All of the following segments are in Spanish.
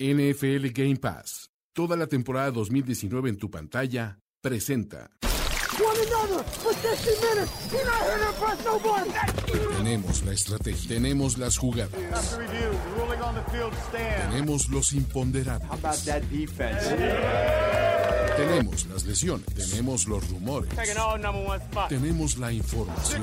NFL Game Pass, toda la temporada 2019 en tu pantalla, presenta. Tenemos la estrategia, tenemos las jugadas, tenemos los imponderables, tenemos las lesiones, tenemos los rumores, tenemos la información,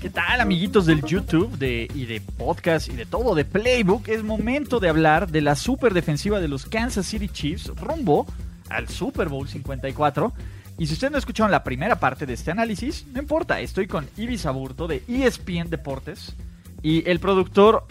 ¿Qué tal, amiguitos del YouTube de, y de podcast y de todo, de Playbook? Es momento de hablar de la super defensiva de los Kansas City Chiefs rumbo al Super Bowl 54. Y si ustedes no escucharon la primera parte de este análisis, no importa, estoy con Ibis Aburto de ESPN Deportes y el productor,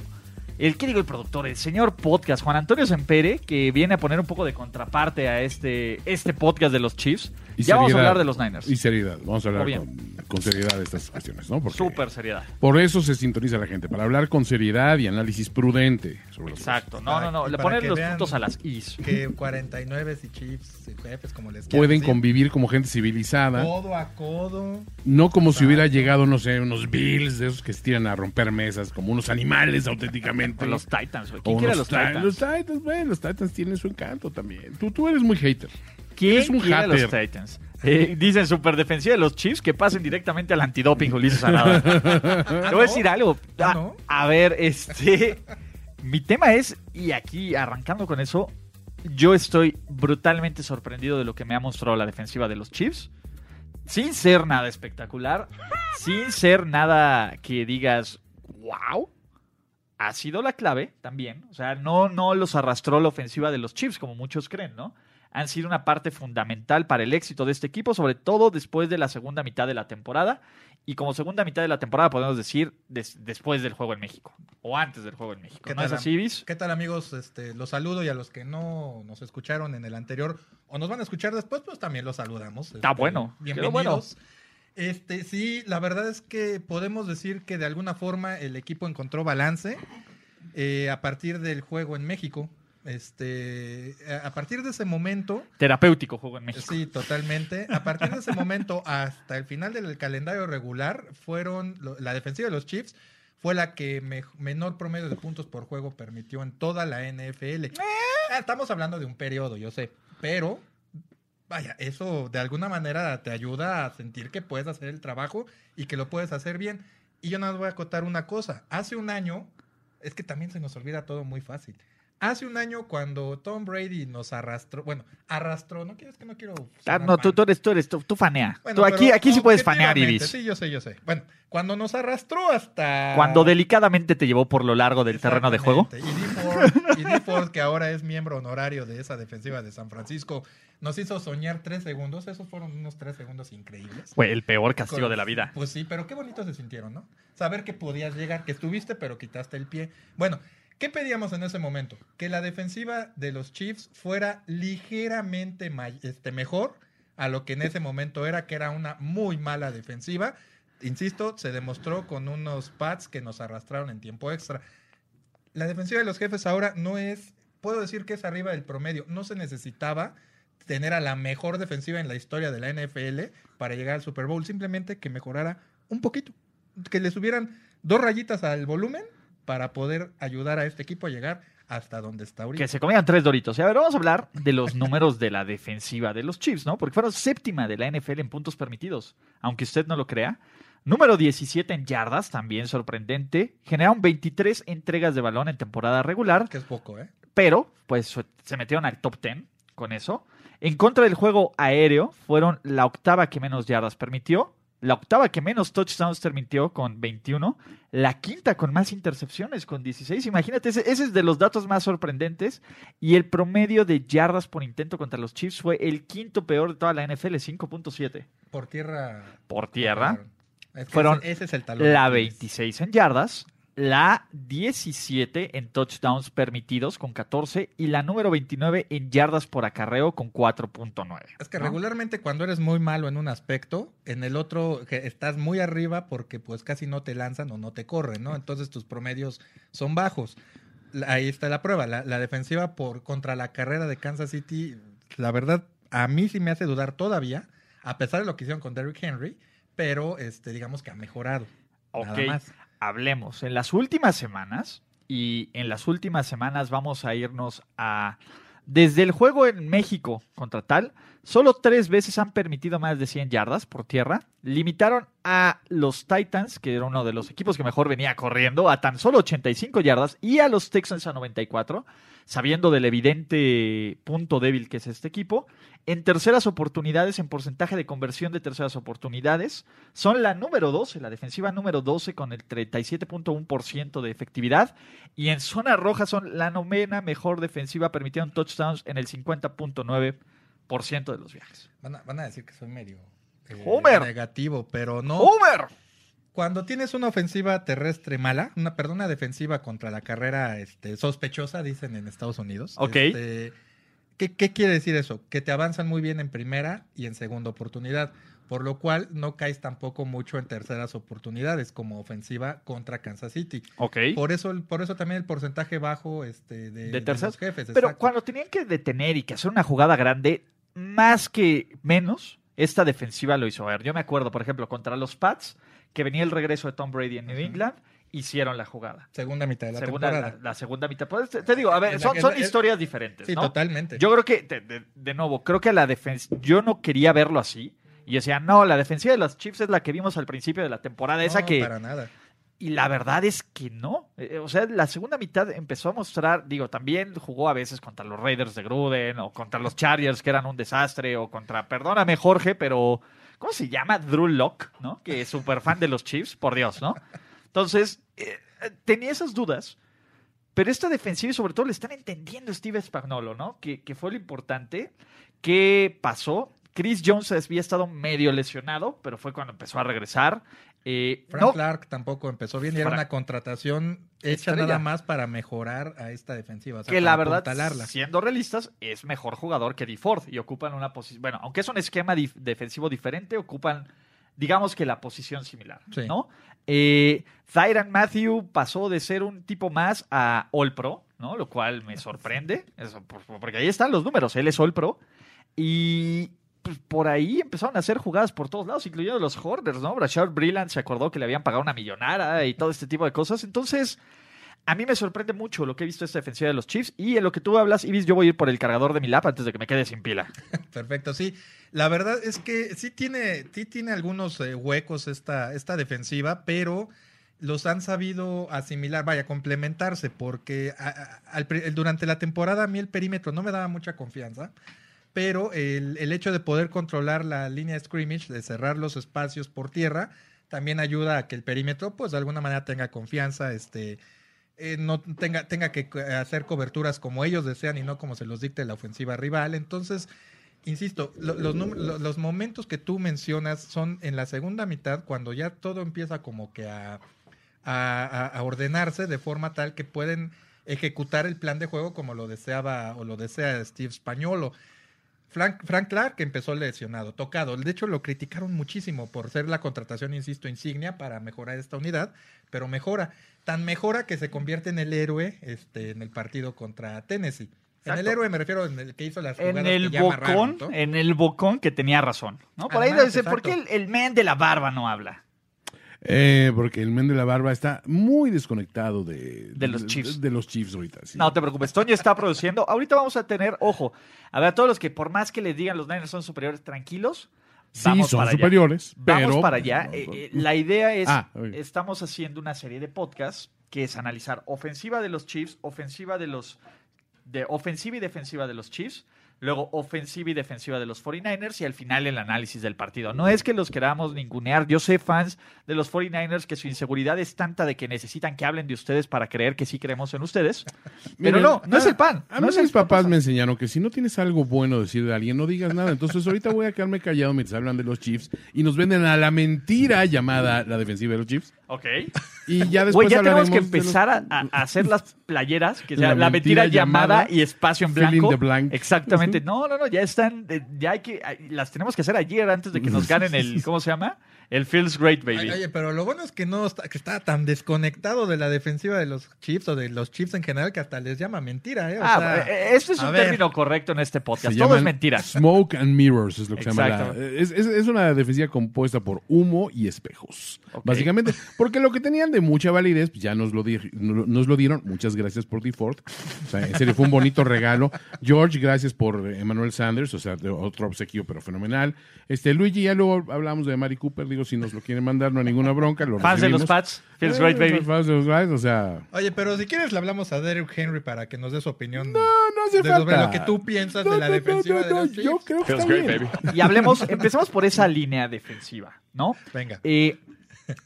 el que digo el productor, el señor podcast, Juan Antonio Sempere, que viene a poner un poco de contraparte a este, este podcast de los Chiefs. Y ya vamos a hablar de los Niners. Y seriedad. Vamos a hablar con, con seriedad de estas cuestiones, ¿no? Porque Súper seriedad. Por eso se sintoniza la gente, para hablar con seriedad y análisis prudente sobre los Exacto. No, no, no. Le poner los puntos a las Is. Que 49 y Chiefs y jefes, como les quieran Pueden decir, convivir como gente civilizada, Codo a codo. no como si hubiera llegado, no sé, unos Bills de esos que se tiran a romper mesas, como unos animales auténticamente. Los Titans. O ¿Quién quiere los Ti- Titans? Los Titans, bueno, los Titans tienen su encanto también. Tú, tú eres muy hater. ¿Quién Eres un quiere los. Titans? Eh, dicen super defensiva de los Chiefs que pasen directamente al antidoping, Ulises Arada. Te voy a decir algo. Ah, A, ¿no? a ver, este. Mi tema es, y aquí arrancando con eso, yo estoy brutalmente sorprendido de lo que me ha mostrado la defensiva de los Chiefs. Sin ser nada espectacular, sin ser nada que digas, wow, ha sido la clave también. O sea, no, no los arrastró la ofensiva de los Chiefs, como muchos creen, ¿no? Han sido una parte fundamental para el éxito de este equipo, sobre todo después de la segunda mitad de la temporada. Y como segunda mitad de la temporada podemos decir des- después del juego en México. O antes del juego en México. ¿Qué ¿No es tal, así, Vis? ¿Qué tal amigos? Este, los saludo y a los que no nos escucharon en el anterior o nos van a escuchar después, pues también los saludamos. Está Este, bueno, Bienvenidos. Este, sí, la verdad es que podemos decir que de alguna forma el equipo encontró balance eh, a partir del juego en México. Este, a partir de ese momento, Terapéutico juego en México. Sí, totalmente. A partir de ese momento hasta el final del calendario regular, fueron la defensiva de los Chiefs fue la que me- menor promedio de puntos por juego permitió en toda la NFL. Ah, Estamos hablando de un periodo, yo sé, pero vaya, eso de alguna manera te ayuda a sentir que puedes hacer el trabajo y que lo puedes hacer bien. Y yo nada más voy a acotar una cosa. Hace un año, es que también se nos olvida todo muy fácil. Hace un año cuando Tom Brady nos arrastró, bueno, arrastró, no quieres que no quiero. Ah, no, tú, eres, tú eres, tú, tú fanea. Bueno, tú aquí, aquí sí puedes fanear, Ibis. Sí, yo sé, yo sé. Bueno, cuando nos arrastró hasta. Cuando delicadamente te llevó por lo largo del terreno de juego. Y Dee Ford, y Ford, que ahora es miembro honorario de esa defensiva de San Francisco, nos hizo soñar tres segundos. Esos fueron unos tres segundos increíbles. Fue el peor castigo de la vida. Pues sí, pero qué bonito se sintieron, ¿no? Saber que podías llegar, que estuviste, pero quitaste el pie. Bueno, ¿qué pedíamos en ese momento? Que la defensiva de los Chiefs fuera ligeramente este, mejor a lo que en ese momento era, que era una muy mala defensiva. Insisto, se demostró con unos pads que nos arrastraron en tiempo extra. La defensiva de los jefes ahora no es, puedo decir que es arriba del promedio. No se necesitaba tener a la mejor defensiva en la historia de la NFL para llegar al Super Bowl. Simplemente que mejorara un poquito. Que le subieran dos rayitas al volumen para poder ayudar a este equipo a llegar hasta donde está ahorita. Que se comían tres doritos. Y a ver, vamos a hablar de los números de la defensiva de los Chiefs, ¿no? Porque fueron séptima de la NFL en puntos permitidos, aunque usted no lo crea. Número 17 en yardas, también sorprendente. Generaron 23 entregas de balón en temporada regular, Que es poco, ¿eh? pero pues se metieron al top 10 con eso. En contra del juego aéreo, fueron la octava que menos yardas permitió, la octava que menos touchdowns permitió con 21, la quinta con más intercepciones con 16. Imagínate, ese, ese es de los datos más sorprendentes. Y el promedio de yardas por intento contra los Chiefs fue el quinto peor de toda la NFL, 5.7. Por tierra. Por tierra. Es que Fueron ese, ese es el talón. La de Aquiles. 26 en yardas, la 17 en touchdowns permitidos con 14 y la número 29 en yardas por acarreo con 4.9. Es que ¿no? regularmente cuando eres muy malo en un aspecto, en el otro que estás muy arriba porque pues casi no te lanzan o no te corren, ¿no? Entonces tus promedios son bajos. Ahí está la prueba. La, la defensiva por contra la carrera de Kansas City, la verdad, a mí sí me hace dudar todavía, a pesar de lo que hicieron con Derrick Henry, pero este, digamos que ha mejorado. Nada más. Hablemos. En las últimas semanas, y en las últimas semanas vamos a irnos a... Desde el juego en México contra tal, solo tres veces han permitido más de 100 yardas por tierra. Limitaron a los Titans, que era uno de los equipos que mejor venía corriendo, a tan solo 85 yardas y a los Texans a 94, sabiendo del evidente punto débil que es este equipo. En terceras oportunidades, en porcentaje de conversión de terceras oportunidades, son la número 12, la defensiva número 12 con el 37.1% de efectividad. Y en zona roja son la novena mejor defensiva, permitieron touchdowns en el 50.9% de los viajes. Van a, van a decir que soy medio eh, Homer. negativo, pero no. ¡Homer! Cuando tienes una ofensiva terrestre mala, una, perdón, una defensiva contra la carrera este, sospechosa, dicen en Estados Unidos. Ok. este, ¿qué, qué quiere decir eso? Que te avanzan muy bien en primera y en segunda oportunidad, por lo cual no caes tampoco mucho en terceras oportunidades como ofensiva contra Kansas City. Ok. Por eso, por eso también el porcentaje bajo este, de, De los jefes. Pero exacto. cuando tenían que detener y que hacer una jugada grande, más que menos, esta defensiva lo hizo. A ver, yo me acuerdo, por ejemplo, contra los Pats, que venía el regreso de Tom Brady en New. England, hicieron la jugada. Segunda mitad de la Segunda, la, temporada. la segunda mitad. Pues, te, te digo, a ver, son, historias diferentes. Sí, ¿no? totalmente. Yo creo que, de, de- de nuevo, creo que la defensa, yo no quería verlo así. Y decía, no, la defensiva de los Chiefs es la que vimos al principio de la temporada, esa que... para nada. Y la verdad es que no. Eh, O sea, la segunda mitad empezó a mostrar, digo, también jugó a veces contra los Raiders de Gruden o contra los Chargers que eran un desastre o contra, perdóname Jorge, pero ¿cómo se llama? Drew Locke, ¿no? Que es súper fan de los Chiefs, por Dios, ¿no? Entonces, eh, tenía esas dudas, pero esta defensiva y sobre todo le están entendiendo Steve Spagnolo, ¿no? Que, que fue lo importante. ¿Qué pasó? Chris Jones había estado medio lesionado, pero fue cuando empezó a regresar. Eh, Frank no, Clark tampoco empezó bien y era una contratación hecha Estrella. nada más para mejorar a esta defensiva. o sea, que la verdad, siendo realistas, es mejor jugador que Dee Ford y ocupan una posición. Bueno, aunque es un esquema dif- defensivo diferente, ocupan, digamos que la posición similar, Sí. ¿no? Eh, Matthew pasó de ser un tipo más a All Pro, ¿no? Lo cual me sorprende, eso, por- porque ahí están los números, él es All Pro. Y pues, por ahí empezaron a hacer jugadas por todos lados, incluyendo los Horners, ¿no? Brashard Brilland se acordó que le habían pagado una millonada y todo este tipo de cosas. Entonces, a mí me sorprende mucho lo que he visto esta defensiva de los Chiefs. Y en lo que tú hablas, Ibis, yo voy a ir por el cargador de mi lap antes de que me quede sin pila. Perfecto, sí. La verdad es que sí tiene, sí tiene algunos eh, huecos esta, esta defensiva, pero los han sabido asimilar, vaya, complementarse, porque durante la temporada a mí el perímetro no me daba mucha confianza, pero el, el hecho de poder controlar la línea de scrimmage, de cerrar los espacios por tierra, también ayuda a que el perímetro, pues de alguna manera tenga confianza, este, eh, no tenga, tenga que hacer coberturas como ellos desean y no como se los dicte la ofensiva rival. Entonces, insisto, lo- los, los momentos que tú mencionas son en la segunda mitad, cuando ya todo empieza como que a, a- ordenarse de forma tal que pueden ejecutar el plan de juego como lo deseaba o lo desea Steve Spagnolo. Frank, Frank Clark empezó lesionado, tocado. De hecho, lo criticaron muchísimo por ser la contratación, insisto, insignia para mejorar esta unidad, pero mejora. Tan mejora que se convierte en el héroe este, en el partido contra Tennessee. En el héroe me refiero en el que hizo las jugadas En el que ya bocón, ¿no? en el bocón que tenía razón. ¿no? Por ahí dice, ¿por qué el, el men de la barba no habla? Eh, porque el men de la barba está muy desconectado de, De los Chiefs. De, los Chiefs ahorita. sí. No te preocupes, Toño está produciendo. Ahorita vamos a tener, ojo, a ver, a todos los que por más que les digan los Niners son superiores, tranquilos. sí, vamos son para allá. superiores, Vamos pero... para allá. Eh, eh, la idea es, Ah, estamos haciendo una serie de podcasts que es analizar ofensiva de los Chiefs, ofensiva de los, de ofensiva y defensiva de los Chiefs, luego ofensiva y defensiva de los 49ers y al final el análisis del partido. No es que los queramos ningunear, yo sé fans de los 49ers que su inseguridad es tanta de que necesitan que hablen de ustedes para creer que sí creemos en ustedes, pero Miren, no, no es a- el pan. A no mí es mis papás me enseñaron que si no tienes algo bueno decir de alguien, no digas nada. Entonces ahorita voy a quedarme callado mientras hablan de los Chiefs y nos venden a la mentira llamada la defensiva de los Chiefs. Ok. Y ya después Güey, ya tenemos que de los- empezar a, a- a hacer las playeras, que sea La la, mentira, mentira llamada, llamada, y espacio en blanco. the blank. Exactamente. No, no, no, ya están, eh, ya hay que, las tenemos que hacer ayer antes de que nos ganen el, ¿cómo se llama? El Feels Great, baby. Oye, pero lo bueno es que no está, que está tan desconectado de la defensiva de los Chiefs o de los Chiefs en general que hasta les llama mentira, ¿eh? O ah, sea, este es un ver. término correcto en este Se podcast. Todo es mentira. Smoke and Mirrors es lo que se llama. Exacto. la- es, es- es una defensiva compuesta por humo y espejos. Básicamente, porque lo que tenían de mucha validez, pues ya nos lo, di- nos lo dieron. Muchas gracias por default. O sea, en serio, fue un bonito regalo. George, gracias por Emmanuel Sanders, o sea, de otro obsequio, pero fenomenal. Este, Luigi, ya luego hablamos de Mari Cooper. Digo, si nos lo quieren mandar, no hay ninguna bronca. Lo Fans de los. Pats, Feels Eh, Great, baby. fans de los Pats, o sea, Oye, pero si quieres le hablamos a Derrick Henry para que nos dé su opinión no, no hace de falta. lo que tú piensas No, de la no, defensiva no, de no, los Yo creo que Feels está great, bien. baby. Y hablemos, empecemos por esa línea defensiva, ¿no? Venga. Eh,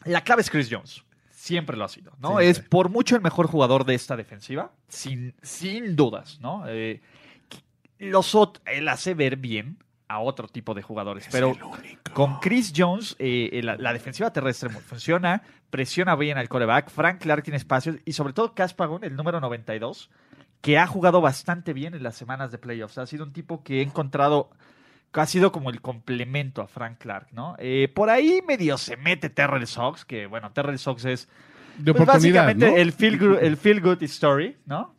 la clave es Chris Jones. Siempre lo ha sido, ¿no? Sí, es sí. por mucho el mejor jugador de esta defensiva, sin, sin dudas, ¿no? Eh, los ot- él hace ver bien a otro tipo de jugadores, pero con Chris Jones, eh, la, la defensiva terrestre funciona, presiona bien al coreback, Frank Clark tiene espacios y sobre todo Caspagon, el número 92, que ha jugado bastante bien en las semanas de playoffs. Ha sido un tipo que he encontrado ha sido como el complemento a Frank Clark, ¿no? Eh, por ahí medio se mete Terrell Sox, que bueno, Terrell Sox es De pues, oportunidad, básicamente ¿no? el, feel good, el feel good story, ¿no?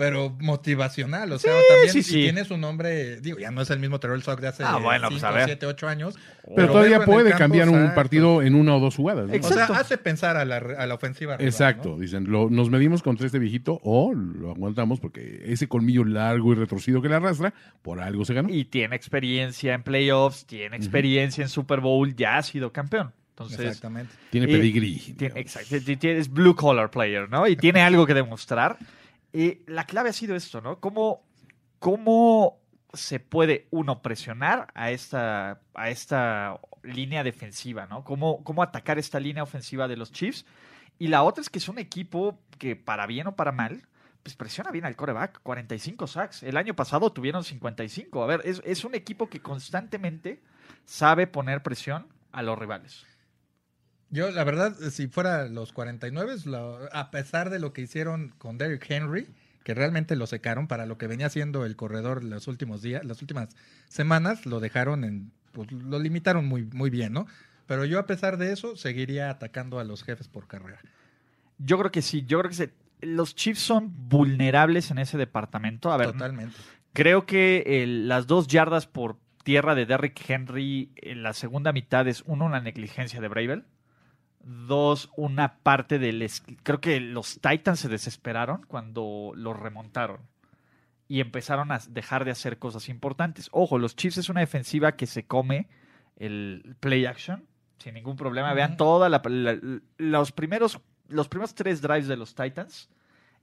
Pero motivacional, o sea, Sí, también sí, si sí. tiene su nombre, digo, ya no es el mismo Terrell Sock de hace Ah, 5, bueno, pues, a ver. 7, 8 años. Pero, todavía puede campo, cambiar un exacto. partido en una o dos jugadas. ¿no? O Exacto. sea, hace pensar a la, a la ofensiva. rival, Exacto, ¿no? dicen, lo- nos medimos contra este viejito o lo aguantamos porque ese colmillo largo y retorcido que le arrastra, por algo se ganó. Y tiene experiencia en playoffs, tiene experiencia en Super Bowl, ya ha sido campeón. Entonces, Exactamente. Tiene y- pedigrí. tiene, exacto, es blue collar player, ¿no? Y tiene algo que demostrar. Y la clave ha sido esto, ¿no? ¿Cómo, cómo se puede uno presionar a esta, a esta línea defensiva, ¿no? ¿Cómo, cómo atacar esta línea ofensiva de los Chiefs? Y la otra es que es un equipo que, para bien o para mal, pues presiona bien al coreback. 45 sacks. El año pasado tuvieron 55. A ver, es, es un equipo que constantemente sabe poner presión a los rivales. Yo, la verdad, si fuera los 49, lo- a pesar de lo que hicieron con Derrick Henry, que realmente lo secaron para lo que venía haciendo el corredor los últimos días, las últimas semanas, lo dejaron en, pues lo limitaron muy, muy bien, ¿no? Pero yo, a pesar de eso, seguiría atacando a los jefes por carrera. Yo creo que sí, yo creo que se- los Chiefs son vulnerables en ese departamento. A ver, Totalmente. creo que el- las dos yardas por tierra de Derrick Henry en la segunda mitad es uno, una negligencia de Bravel. Dos, una parte del... Creo que los Titans se desesperaron cuando los remontaron y empezaron a dejar de hacer cosas importantes. Ojo, los Chiefs es una defensiva que se come el play action sin ningún problema. Vean toda la, la- los primeros los primeros tres drives de los Titans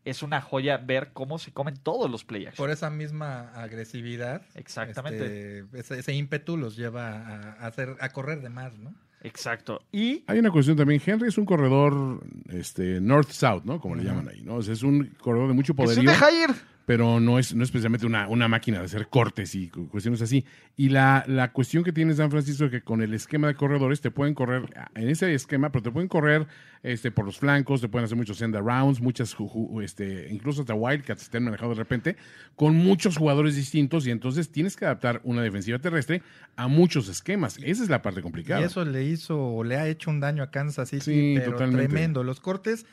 es una joya ver cómo se comen todos los play action. Por esa misma agresividad, Exactamente. este, ese, ese ímpetu los lleva a, a hacer, a correr de más, ¿no? Exacto. Y Hay una cuestión también, Henry es un corredor este, north-south, ¿no? Como le llaman ahí, ¿no? O sea, es un corredor de mucho poderío. deja ir. Pero no es, no es precisamente una, una máquina de hacer cortes y cu- cuestiones así. Y la, la cuestión que tiene San Francisco es que con el esquema de corredores te pueden correr en ese esquema, pero te pueden correr este, por los flancos, te pueden hacer muchos send rounds, muchas, este, incluso hasta Wildcats estén manejados de repente, con muchos jugadores distintos y entonces tienes que adaptar una defensiva terrestre a muchos esquemas. Esa es la parte complicada. Y eso le hizo, o le ha hecho un daño a Kansas City, Sí, pero totalmente. tremendo. Los cortes,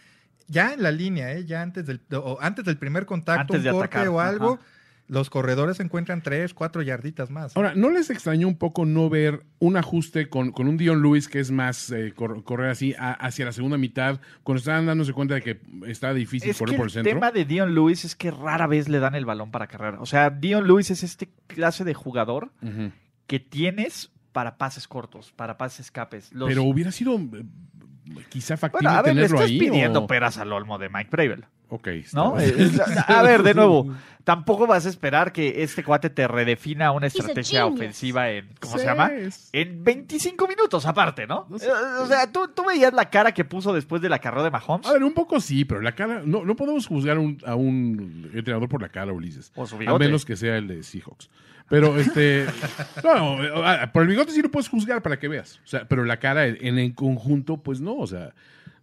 ya en la línea, ¿eh? ya antes del, o antes del primer contacto, Antes de un corte atacar, o algo, ajá. los corredores encuentran tres, cuatro yarditas más. Ahora, ¿no les extrañó un poco no ver un ajuste con, con un Dion Lewis que es más eh, cor- correr así a- hacia la segunda mitad, cuando estaban dándose cuenta de que está difícil Es correr que por el el centro? tema de Dion Lewis es que rara vez le dan el balón para carrera. O sea, Dion Lewis es este clase de jugador que tienes para pases cortos, para pases escapes. Los- Pero hubiera sido eh, quizá factible bueno, a ver, le tenerlo estás ahí. pidiendo o- peras al olmo de Mike Bravel. Ok, a ver, de nuevo, tampoco vas a esperar que este cuate te redefina una estrategia ofensiva en, ¿cómo Sí, se llama? En 25 minutos aparte, ¿no? No sé. Eh, O sea, ¿tú, tú veías la cara que puso después de la carrera de Mahomes. A ver, un poco sí, pero la cara. No, no podemos juzgar un- a un entrenador por la cara, Ulises. O su A menos que sea el de Seahawks. Pero este. no, por el bigote sí lo puedes juzgar para que veas. O sea, pero la cara en, en conjunto, pues no. O sea,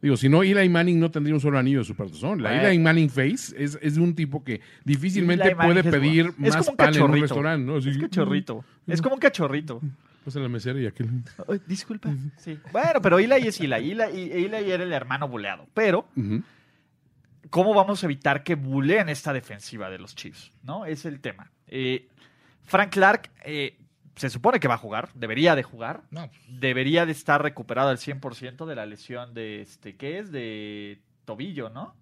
Digo, si no, Eli Manning no tendría un solo anillo de Supertazón. La. Eli Manning Face es, es un tipo que difícilmente puede pedir es más como un pan en un restaurante, ¿no? Así, Es cachorrito. Es como un cachorrito. Pasa la mesera y aquel. Ay, disculpa. Sí. Bueno, pero Eli es Eli. Eli, Eli era el hermano buleado. Pero, Ujú. ¿cómo vamos a evitar que buleen esta defensiva de los Chiefs? ¿No? Es el tema. Eh, Frank Clark eh, se supone que va a jugar, debería de jugar. No, Debería de estar recuperado al 100% de la lesión de, este, ¿qué es? De tobillo, ¿no?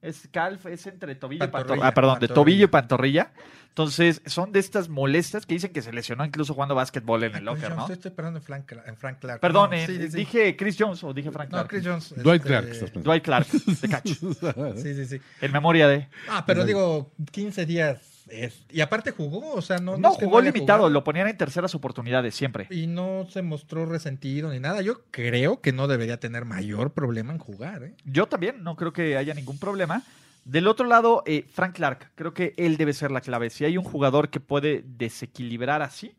Es calf, es entre tobillo y Pantorrilla. Ah, perdón, de tobillo y pantorrilla. Entonces, son de estas molestas que dicen que se lesionó incluso jugando básquetbol en el Chris locker, Jones, ¿no? Estoy esperando en Frank, en Frank Clark. Perdón, No, eh, sí, sí, sí. dije Chris Jones o dije Frank No, Clark. Chris Jones. Dwight este, Clark, estás pensando. Dwight Clark, de catch. Sí, sí, sí. En memoria de. Ah, pero digo, 15 días. Es- y aparte jugó, o sea, no. No, jugó limitado, lo ponían en terceras oportunidades siempre. Y no se mostró resentido ni nada. Yo creo que no debería tener mayor problema en jugar, ¿eh? Yo también, no creo que haya ningún problema. Del otro lado, eh, Frank Clark, creo que él debe ser la clave. Si hay un jugador que puede desequilibrar así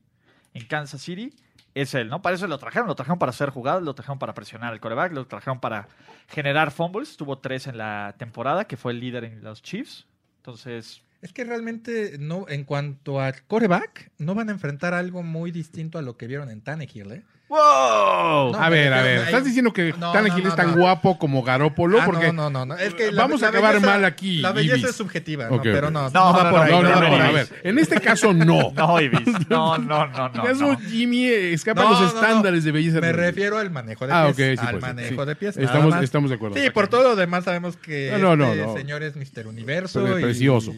en Kansas City, es él, ¿no? Para eso lo trajeron, lo trajeron para hacer jugadas, lo trajeron para presionar al coreback, lo trajeron para generar fumbles. Tuvo tres en la temporada, que fue el líder en los Chiefs. Entonces, Es que realmente, no, en cuanto a coreback, no van a enfrentar algo muy distinto a lo que vieron en Tannehill, ¿eh? ¡Wow! No, a ver, a ver. ¿Estás diciendo que No, Tannehill no, es tan no. guapo como Garópolo? Ah, Porque no, no, no, no. Es que la- Vamos a acabar belleza- mal aquí, La belleza Ibis. es subjetiva, Ok, ¿no? Pero no, no, No, va no, por no, ahí. No, no, no, a ver. En este caso, no. No, Ibis. No, no, no, no. Eso no. Jimmy escapa a los no, estándares de belleza. Me refiero al manejo de Ah, pies. ok, sí, al pues, manejo de pies. Estamos, estamos de acuerdo. Sí, por todo lo demás sabemos que este señor es Mr. Universo. Y- precioso.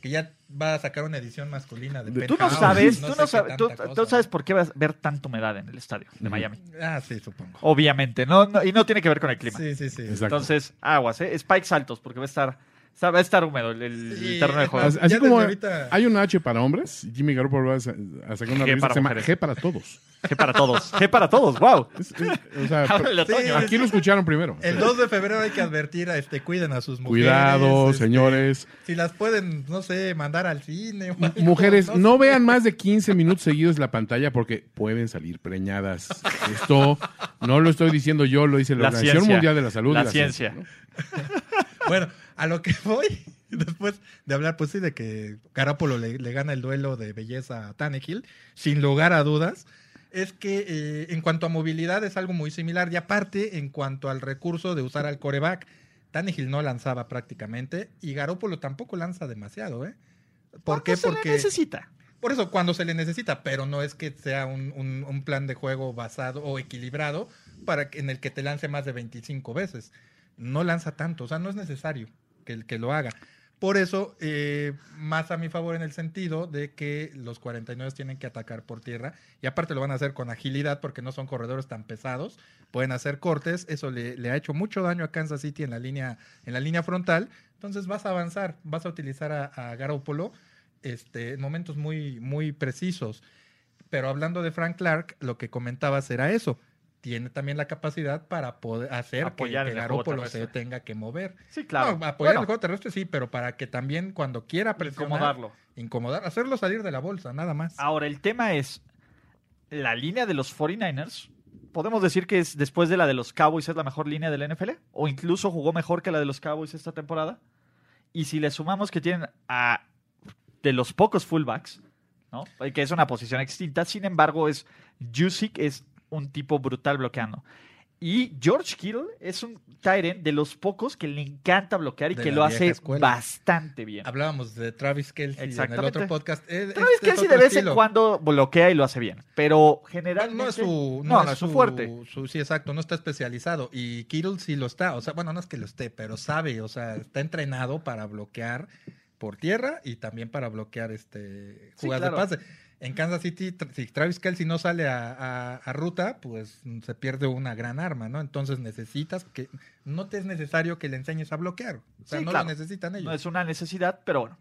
Que ya va a sacar una edición masculina de Tú Tú no sabes, no tú no sabes, tú, tú sabes por qué vas a ver tanta humedad en el estadio de. Miami. Ah, sí, supongo. Obviamente, no, no- y no tiene que ver con el clima. Sí, sí, sí. Exacto. Entonces, aguas, ¿eh? Spikes altos, porque va a estar, va a estar húmedo el, el Sí, terreno de juego. Así como ahorita- hay una H para hombres, Jimmy Garoppolo va a sa- a sacar una G revista para que se llama. G para todos. G para todos, G para todos, wow. Es- es- o sea, Sí, aquí lo escucharon primero. El 2 de febrero hay que advertir a este, cuiden a sus mujeres. Cuidado, este, señores. Si las pueden, no sé, mandar al cine. o algo, Mujeres, no no vean más de 15 minutos seguidos la pantalla porque pueden salir preñadas. Esto no lo estoy diciendo yo, lo dice la, La Organización ciencia. Mundial de la Salud. La ciencia. ¿no? Bueno, a lo que voy, después de hablar, pues sí, de que Garoppolo le, le gana el duelo de belleza a Tannehill, sin lugar a dudas, es que eh, en cuanto a movilidad es algo muy similar. Y aparte, en cuanto al recurso de usar al coreback, Tannehill no lanzaba prácticamente y Garoppolo tampoco lanza demasiado, ¿eh? ¿Por qué? ¿Cuándo se le Porque necesita. por eso, cuando se le necesita, pero no es que sea un, un- un plan de juego basado o equilibrado para que- en el que te lance más de 25 veces. No lanza tanto, o sea, no es necesario que, lo haga. Por eso, eh, más a mi favor en el sentido de que los 49 tienen que atacar por tierra y aparte lo van a hacer con agilidad porque no son corredores tan pesados, pueden hacer cortes, eso le, ha hecho mucho daño a Kansas City en la línea, en la línea frontal, entonces vas a avanzar, vas a utilizar a, a Garoppolo este, en momentos muy, muy precisos. Pero hablando de Frank Clark, lo que comentabas era eso. Tiene también la capacidad para poder hacer Apoyar que, que Garoppolo se tenga que mover. Sí, claro. No, apoyar Bueno, el juego terrestre sí, pero para que también cuando quiera presionar, incomodarlo. incomodar, hacerlo salir de la bolsa, nada más. Ahora, el tema es la línea de los 49ers. ¿Podemos decir que es después de la de los Cowboys es la mejor línea del NFL? ¿O incluso jugó mejor que la de los Cowboys esta temporada? Y si le sumamos que tienen a de los pocos fullbacks, ¿no? que es una posición extinta, sin embargo, es Jusic es un tipo brutal bloqueando. Y George Kittle es un Tyrant de los pocos que le encanta bloquear y De que lo hace escuela. bastante bien. Hablábamos de Travis Kelsey en el otro podcast. Es- Travis este Kelsey de vez en cuando bloquea y lo hace bien, pero No, generalmente no es su, no, no es su fuerte. su- sí, exacto, no está especializado. Y Kittle sí lo está. O sea, bueno, no es que lo esté, pero sabe, o sea, está entrenado para bloquear por tierra y también para bloquear este Sí, jugadas claro. de pase. En Kansas City, si Travis Kelsey no sale a, a- a ruta, pues se pierde una gran arma, ¿no? Entonces necesitas que. No te es necesario que le enseñes a bloquear. O sea, Sí, no claro. lo necesitan ellos. No es una necesidad, pero bueno.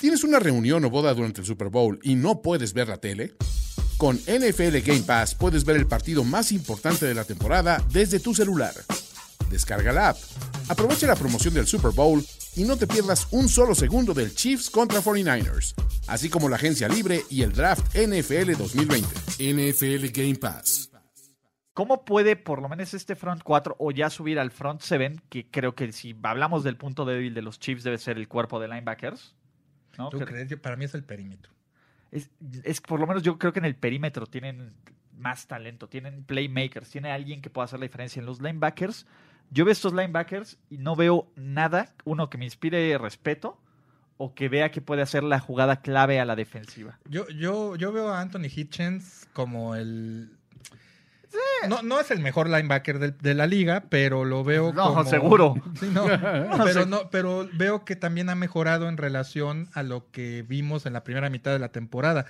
¿Tienes una reunión o boda durante el Super Bowl y no puedes ver la tele? Con NFL Game Pass puedes ver el partido más importante de la temporada desde tu celular. Descarga la app, aprovecha la promoción del Super Bowl y no te pierdas un solo segundo del Chiefs contra 49ers, así como la agencia libre y el draft NFL 2020. NFL Game Pass. ¿Cómo puede por lo menos este front 4 o ya subir al front 7? Que creo que si hablamos del punto débil de los Chiefs debe ser el cuerpo de linebackers. ¿no? ¿Tú Que- crees? Yo- para mí es el perímetro. Es, es por lo menos yo creo que en el perímetro tienen más talento, tienen playmakers, tiene alguien que pueda hacer la diferencia. En los linebackers, yo veo estos linebackers y no veo nada, uno que me inspire respeto o que vea que puede hacer la jugada clave a la defensiva. Yo, yo, yo veo a Anthony Hitchens como el. No, no es el mejor linebacker de, la liga, pero lo veo No, como... seguro. Sí, no, pero, sé. no, pero veo que también ha mejorado en relación a lo que vimos en la primera mitad de la temporada.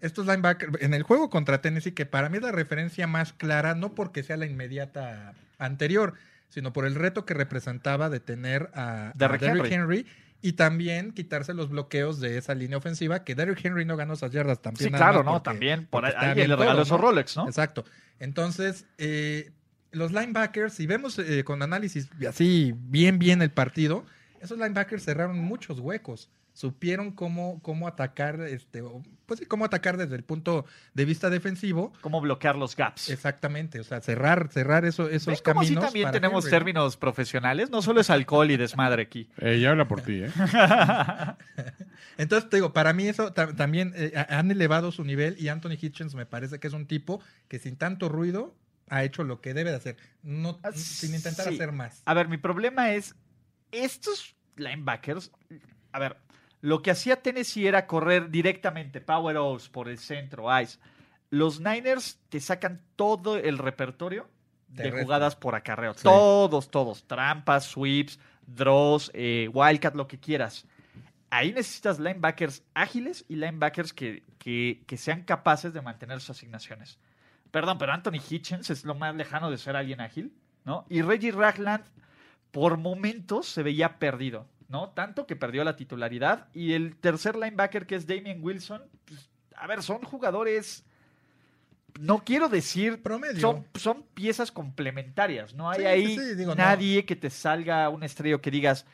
Estos linebackers, en el juego contra Tennessee, que para mí es la referencia más clara, no porque sea la inmediata anterior, sino por el reto que representaba de tener a, Derrick Derrick Henry. Henry. y también quitarse los bloqueos de esa línea ofensiva, que Derrick Henry no ganó esas yardas también. Sí, claro, ¿no? porque- También por ahí alguien le regaló todo, esos. Rolex, ¿no? Exacto. Entonces, eh, los linebackers, si vemos eh, con análisis así bien, bien el partido, esos linebackers cerraron muchos huecos. Supieron cómo, cómo atacar, este, pues sí, cómo atacar desde el punto de vista defensivo. Cómo bloquear los gaps. Exactamente, o sea, cerrar, cerrar eso- esos ¿Ven cómo caminos. sí también para tenemos términos profesionales? No solo es alcohol y desmadre aquí. Eh, ya habla por ti, ¿eh? Entonces, te digo, para mí eso ta- también eh, ha- han elevado su nivel y Anthony Hitchens me parece que es un tipo que sin tanto ruido ha hecho lo que debe de hacer, no, Ah, sin intentar sí. hacer más. A ver, mi problema es, estos linebackers, a ver, lo que hacía Tennessee era correr directamente, power outs por el centro, ice. Los Niners te sacan todo el repertorio de jugadas por acarreo. Sí. Todos, todos. Trampas, sweeps, draws, eh, wildcat, lo que quieras. Ahí necesitas linebackers ágiles y linebackers que, que, que sean capaces de mantener sus asignaciones. Perdón, pero Anthony Hitchens es lo más lejano de ser alguien ágil, ¿no? Y Reggie Ragland, por momentos, se veía perdido, ¿no? Tanto que perdió la titularidad. Y el tercer linebacker, que es Damian Wilson, pues, a ver, son jugadores. No quiero decir. Promedio. Son, son piezas complementarias. No hay Sí, ahí sí, no. nadie que te salga un estrello que digas,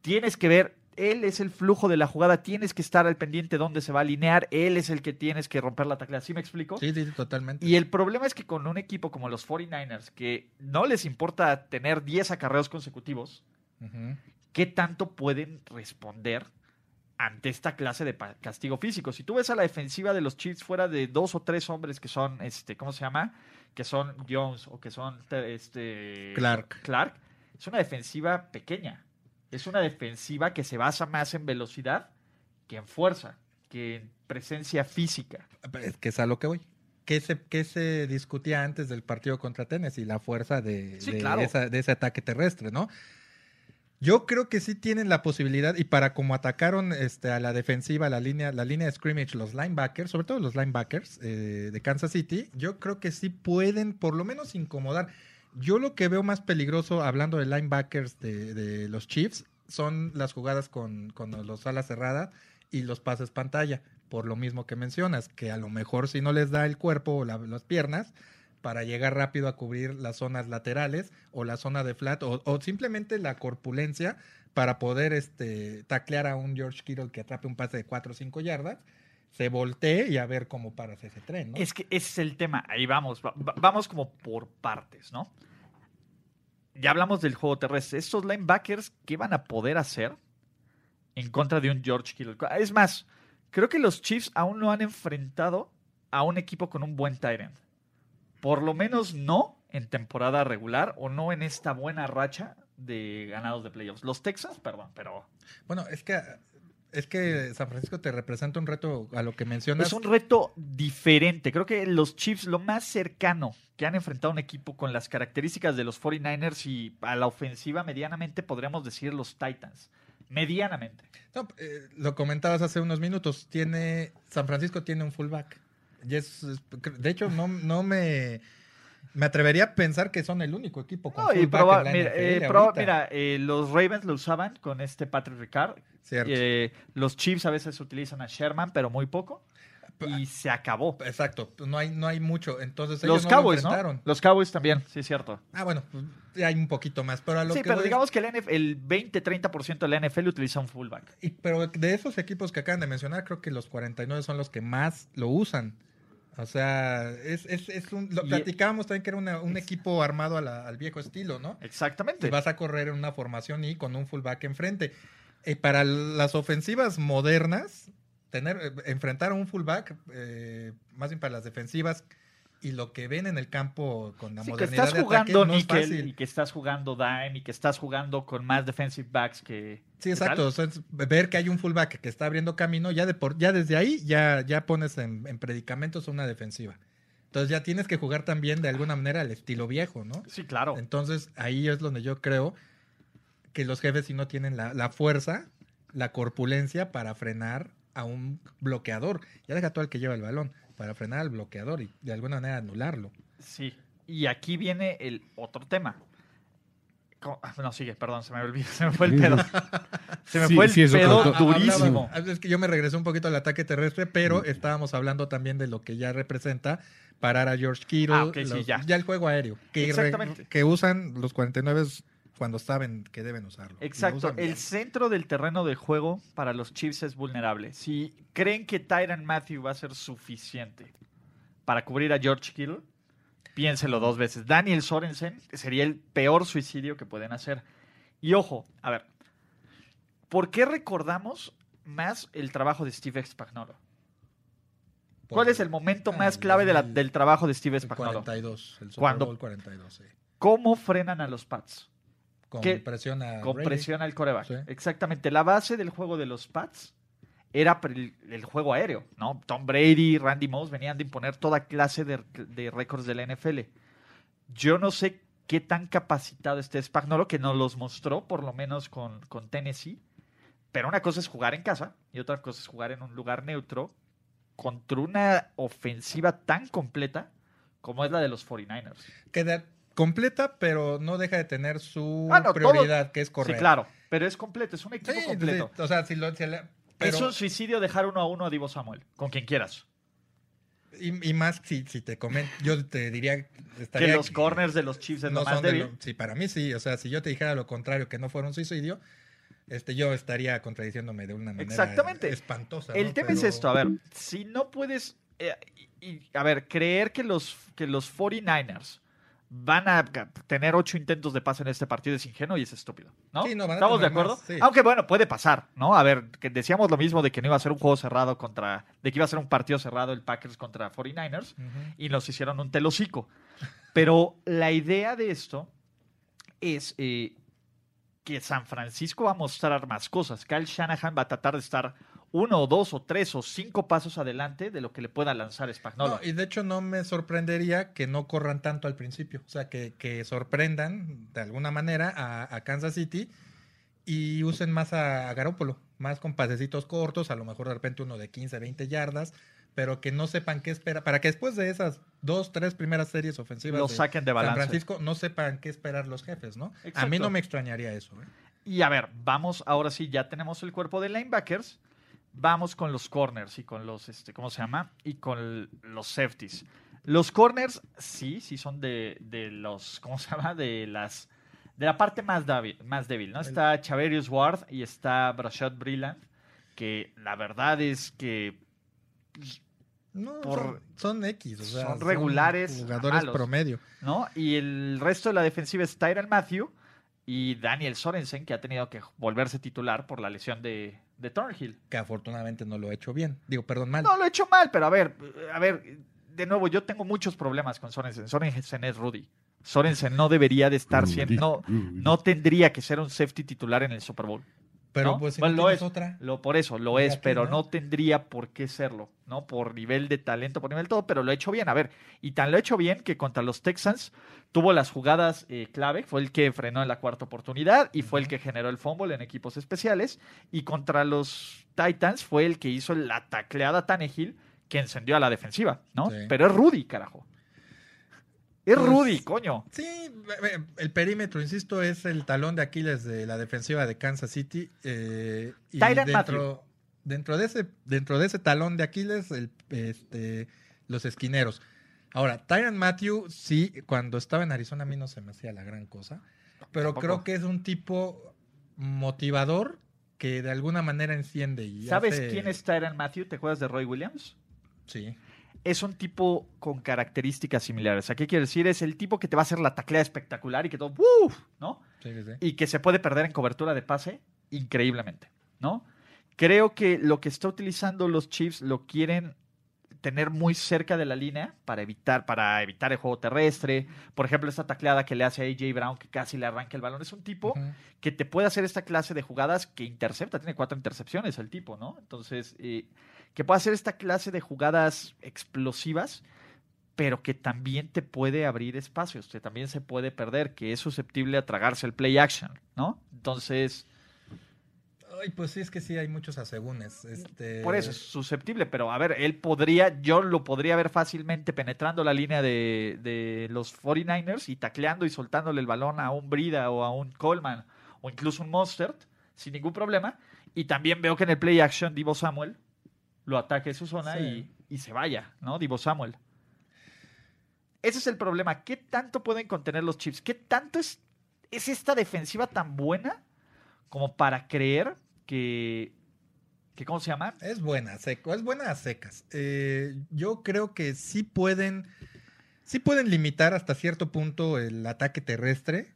tienes que ver, él es el flujo de la jugada, tienes que estar al pendiente dónde se va a alinear, él es el que tienes que romper la tacla. ¿Sí me explico? Sí, sí, totalmente. Y el problema es que con un equipo como los 49ers, que no les importa tener 10 acarreos consecutivos, Ujú. ¿Qué tanto pueden responder ante esta clase de castigo físico? Si tú ves a la defensiva de los Chiefs fuera de dos o tres hombres que son, este, ¿cómo se llama? Que son Jones o que son te- este, Clark. Clark, es una defensiva pequeña. Es una defensiva que se basa más en velocidad que en fuerza, que en presencia física. Es que es a lo que voy. ¿Qué se, qué se discutía antes del partido contra Tennessee? La fuerza de, Sí, de claro. esa- de ese ataque terrestre, ¿no? Yo creo que sí tienen la posibilidad, y para como atacaron este, a la defensiva, la línea, la línea de scrimmage, los linebackers, sobre todo los linebackers eh, de Kansas City, yo creo que sí pueden por lo menos incomodar. Yo lo que veo más peligroso, hablando de linebackers de, de los Chiefs, son las jugadas con, los alas cerradas y los pases pantalla, por lo mismo que mencionas, que a lo mejor si no les da el cuerpo o la- las piernas para llegar rápido a cubrir las zonas laterales o la zona de flat o, simplemente la corpulencia para poder este, taclear a un George Kittle que atrape un pase de 4 o 5 yardas, se voltee y a ver cómo paras ese tren. Es que ese es el tema. Ahí vamos. va- va- vamos como por partes, ¿no? Ya hablamos del juego terrestre. Estos linebackers, ¿qué van a poder hacer en contra de un George Kittle? Es más, creo que los Chiefs aún no han enfrentado a un equipo con un buen tight end. Por lo menos no en temporada regular o no en esta buena racha de ganados de playoffs. Los Texans, perdón, pero Bueno, es que es que San Francisco te representa un reto a lo que mencionas. Es un reto diferente. Creo que los Chiefs, lo más cercano que han enfrentado un equipo con las características de los 49ers y a la ofensiva medianamente podríamos decir los Titans. Medianamente. No, eh, lo comentabas hace unos minutos. Tiene San Francisco tiene un fullback. De hecho, no, no me, me atrevería a pensar que son el único equipo con No, y proba- mira, NFL eh, proba- ahorita. mira, eh, los Ravens lo usaban con este Patrick Ricard. Eh, los Chiefs a veces utilizan a Sherman, pero muy poco. Y se acabó. Exacto, no hay, no hay mucho. Entonces ellos Los no lo Cowboys, ¿no? Los Cowboys también, sí, es cierto. Ah, bueno, pues, hay un poquito más. Pero a lo Sí, que pero digamos que el, NF el 20-30% de la NFL utiliza un fullback. y- pero de esos equipos que acaban de mencionar, creo que los 49 son los que más lo usan. O sea, es, es, es un, lo platicábamos también que era una- un equipo armado a la- al viejo estilo, ¿no? Exactamente. Y vas a correr en una formación y con un fullback enfrente. Eh, para las ofensivas modernas, tener eh, enfrentar a un fullback, eh, más bien para las defensivas y lo que ven en el campo con la Sí, que modernidad estás de ataque jugando no es níquel fácil. y que estás jugando dime y que estás jugando con más defensive backs que... Sí, ¿qué exacto. tal? O sea, es ver que hay un fullback que está abriendo camino, ya, de por, ya desde ahí ya, ya pones en, en predicamentos una defensiva. Entonces ya tienes que jugar también de alguna manera al estilo viejo, ¿no? Sí, claro. Entonces ahí es donde yo creo que los jefes si no tienen la, la fuerza, la corpulencia para frenar a un bloqueador. Ya deja todo el que lleva el balón, para frenar al bloqueador y de alguna manera anularlo. Sí. Y aquí viene el otro tema. Ah, No, sigue, perdón, se me olvidó, se me fue el pedo. Se me Sí, fue el sí, pedo durísimo. Es que yo me regresé un poquito al ataque terrestre, pero estábamos hablando también de lo que ya representa parar a George Kittle. Ah, ok, sí, los- ya. el juego aéreo. Que, re- Exactamente. que usan los 49 cuando saben que deben usarlo. Lo Exacto, el centro del terreno de juego para los Chiefs es vulnerable. Si creen que Tyron Matthew va a ser suficiente para cubrir a George Kittle, piénselo dos veces. Daniel Sorensen sería el peor suicidio que pueden hacer. Y ojo, a ver, ¿por qué recordamos más el trabajo de Steve Spagnuolo? ¿Cuál es el momento más el clave de la- 2000, del trabajo de Steve el Spagnuolo? 42, el Super. Bowl 42, sí. ¿Cómo frenan a los Pats? Con presión a Con Brady. presión al coreback. Sí. Exactamente. La base del juego de los Pats era el, el juego aéreo, ¿no? Tom Brady, Randy Moss venían de imponer toda clase de, de récords de la NFL. Yo no sé qué tan capacitado esté Spagnolo, que nos los mostró, por lo menos con, con Tennessee. Pero una cosa es jugar en casa y otra cosa es jugar en un lugar neutro contra una ofensiva tan completa como es la de los 49ers. Queda completa, pero no deja de tener su Ah, no, todo- prioridad, que es correr. Sí, claro, pero es completo, es un equipo Sí, completo. sí, o sea, si lo, si pero- Es un suicidio dejar uno a uno a Divo Samuel, con quien quieras. y, y más si, si te comento, yo te diría Que estaría los corners de los Chiefs es no lo más débil. lo- sí, para mí sí, o sea, si yo te dijera lo contrario, que no fuera un suicidio, este, yo estaría contradiciéndome de una manera Exactamente. espantosa. El ¿no? tema es esto, a ver, si no puedes, eh, y, y, a ver, creer que los, que los 49ers van a tener ocho intentos de pase en este partido es ingenuo y es estúpido, ¿no? Sí, no, van a ¿Estamos de acuerdo? más, sí. Aunque bueno, puede pasar, ¿no? A ver, que decíamos lo mismo de que no iba a ser un juego cerrado contra, de que iba a ser un partido cerrado el Packers contra 49ers. Ujú. y nos hicieron un telocico. Pero la idea de esto es eh, que San Francisco va a mostrar más cosas. Kyle Shanahan va a tratar de estar uno o dos o tres o cinco pasos adelante de lo que le pueda lanzar Spagnuolo. No, y de hecho no me sorprendería que no corran tanto al principio. O sea, que, que sorprendan de alguna manera a, a Kansas City y usen más a, a Garoppolo, más con pasecitos cortos, a lo mejor de repente uno de 15, 20 yardas, pero que no sepan qué esperar, para que después de esas dos, tres primeras series ofensivas Lo de saquen de San. Francisco, no sepan qué esperar los jefes, ¿no? A mí no me extrañaría eso. ¿eh? Y a ver, vamos, ahora sí, ya tenemos el cuerpo de linebackers. Vamos con los corners y con los, este, ¿cómo se llama? Y con los safeties. Los corners, sí, sí son de, de los, ¿cómo se llama? De las, de la parte más débil, más débil ¿no? Está Chaverius Ward y está Brashad Brilland, que la verdad es que No, Por- son, son X, o sea, son regulares jugadores malos. promedio. ¿no? Y el resto de la defensiva es Tyron Matthew y Daniel Sorensen, que ha tenido que volverse titular por la lesión de, de Thornhill. que afortunadamente no lo he hecho bien. Digo, perdón, mal. No, lo he hecho mal, pero a ver, a ver, de nuevo, yo tengo muchos problemas con Sorensen. Sorensen es Rudy. Sorensen no debería de estar siendo, no, no tendría que ser un safety titular en el Super Bowl. Pero ¿no? pues Bueno, no lo es. otra. Lo, por eso, lo es, pero ¿no? no tendría por qué serlo, ¿no? Por nivel de talento, por nivel de todo, pero lo ha hecho bien. A ver, y tan lo ha hecho bien que contra los Texans tuvo las jugadas eh, clave, fue el que frenó en la cuarta oportunidad y fue el que generó el fumble en equipos especiales. Y contra los Titans fue el que hizo la tacleada Tannehill que encendió a la defensiva, ¿no? Sí. Pero es Rudy, carajo. Es Pues, Rudy, coño. Sí, eh, el perímetro, insisto, es el talón de Aquiles de la defensiva de Kansas City. eh, y dentro, dentro, de ese, dentro de ese talón de Aquiles, el, este, los esquineros. Ahora, Tyron Matthew, sí, cuando estaba en Arizona a mí no se me hacía la gran cosa, pero Tampoco. creo que es un tipo motivador que de alguna manera enciende. Y ¿Sabes hace- quién es Tyron Matthew? ¿Te acuerdas de Roy Williams? Sí. Es un tipo con características similares. ¿A qué quiere decir? Es el tipo que te va a hacer la taclea espectacular y que todo, ¡uf! ¿no? Sí, sí. Y que se puede perder en cobertura de pase increíblemente, ¿no? Creo que lo que está utilizando los Chiefs lo quieren tener muy cerca de la línea para evitar, para evitar el juego terrestre. Por ejemplo, esta tacleada que le hace a AJ Brown, que casi le arranca el balón. Es un tipo que te puede hacer esta clase de jugadas que intercepta. Tiene cuatro intercepciones el tipo, ¿no? Entonces, eh, que puede hacer esta clase de jugadas explosivas, pero que también te puede abrir espacios, que también se puede perder, que es susceptible a tragarse el play action, ¿no? Entonces, Ay, pues sí, es que sí hay muchos asegúnes. Este... por eso es susceptible, pero a ver, él podría, yo lo podría ver fácilmente penetrando la línea de, de los 49ers y tacleando y soltándole el balón a un Brida o a un Coleman o incluso un Mostert sin ningún problema. Y también veo que en el play action Divo Samuel lo ataque su zona Sí. y, y se vaya, ¿no? Divo Samuel. Ese es el problema. ¿Qué tanto pueden contener los Chiefs? ¿Qué tanto es, es esta defensiva tan buena como para creer que, que ¿cómo se llama? Es buena, seco, es buena a secas. Eh, yo creo que sí pueden, sí pueden limitar hasta cierto punto el ataque terrestre,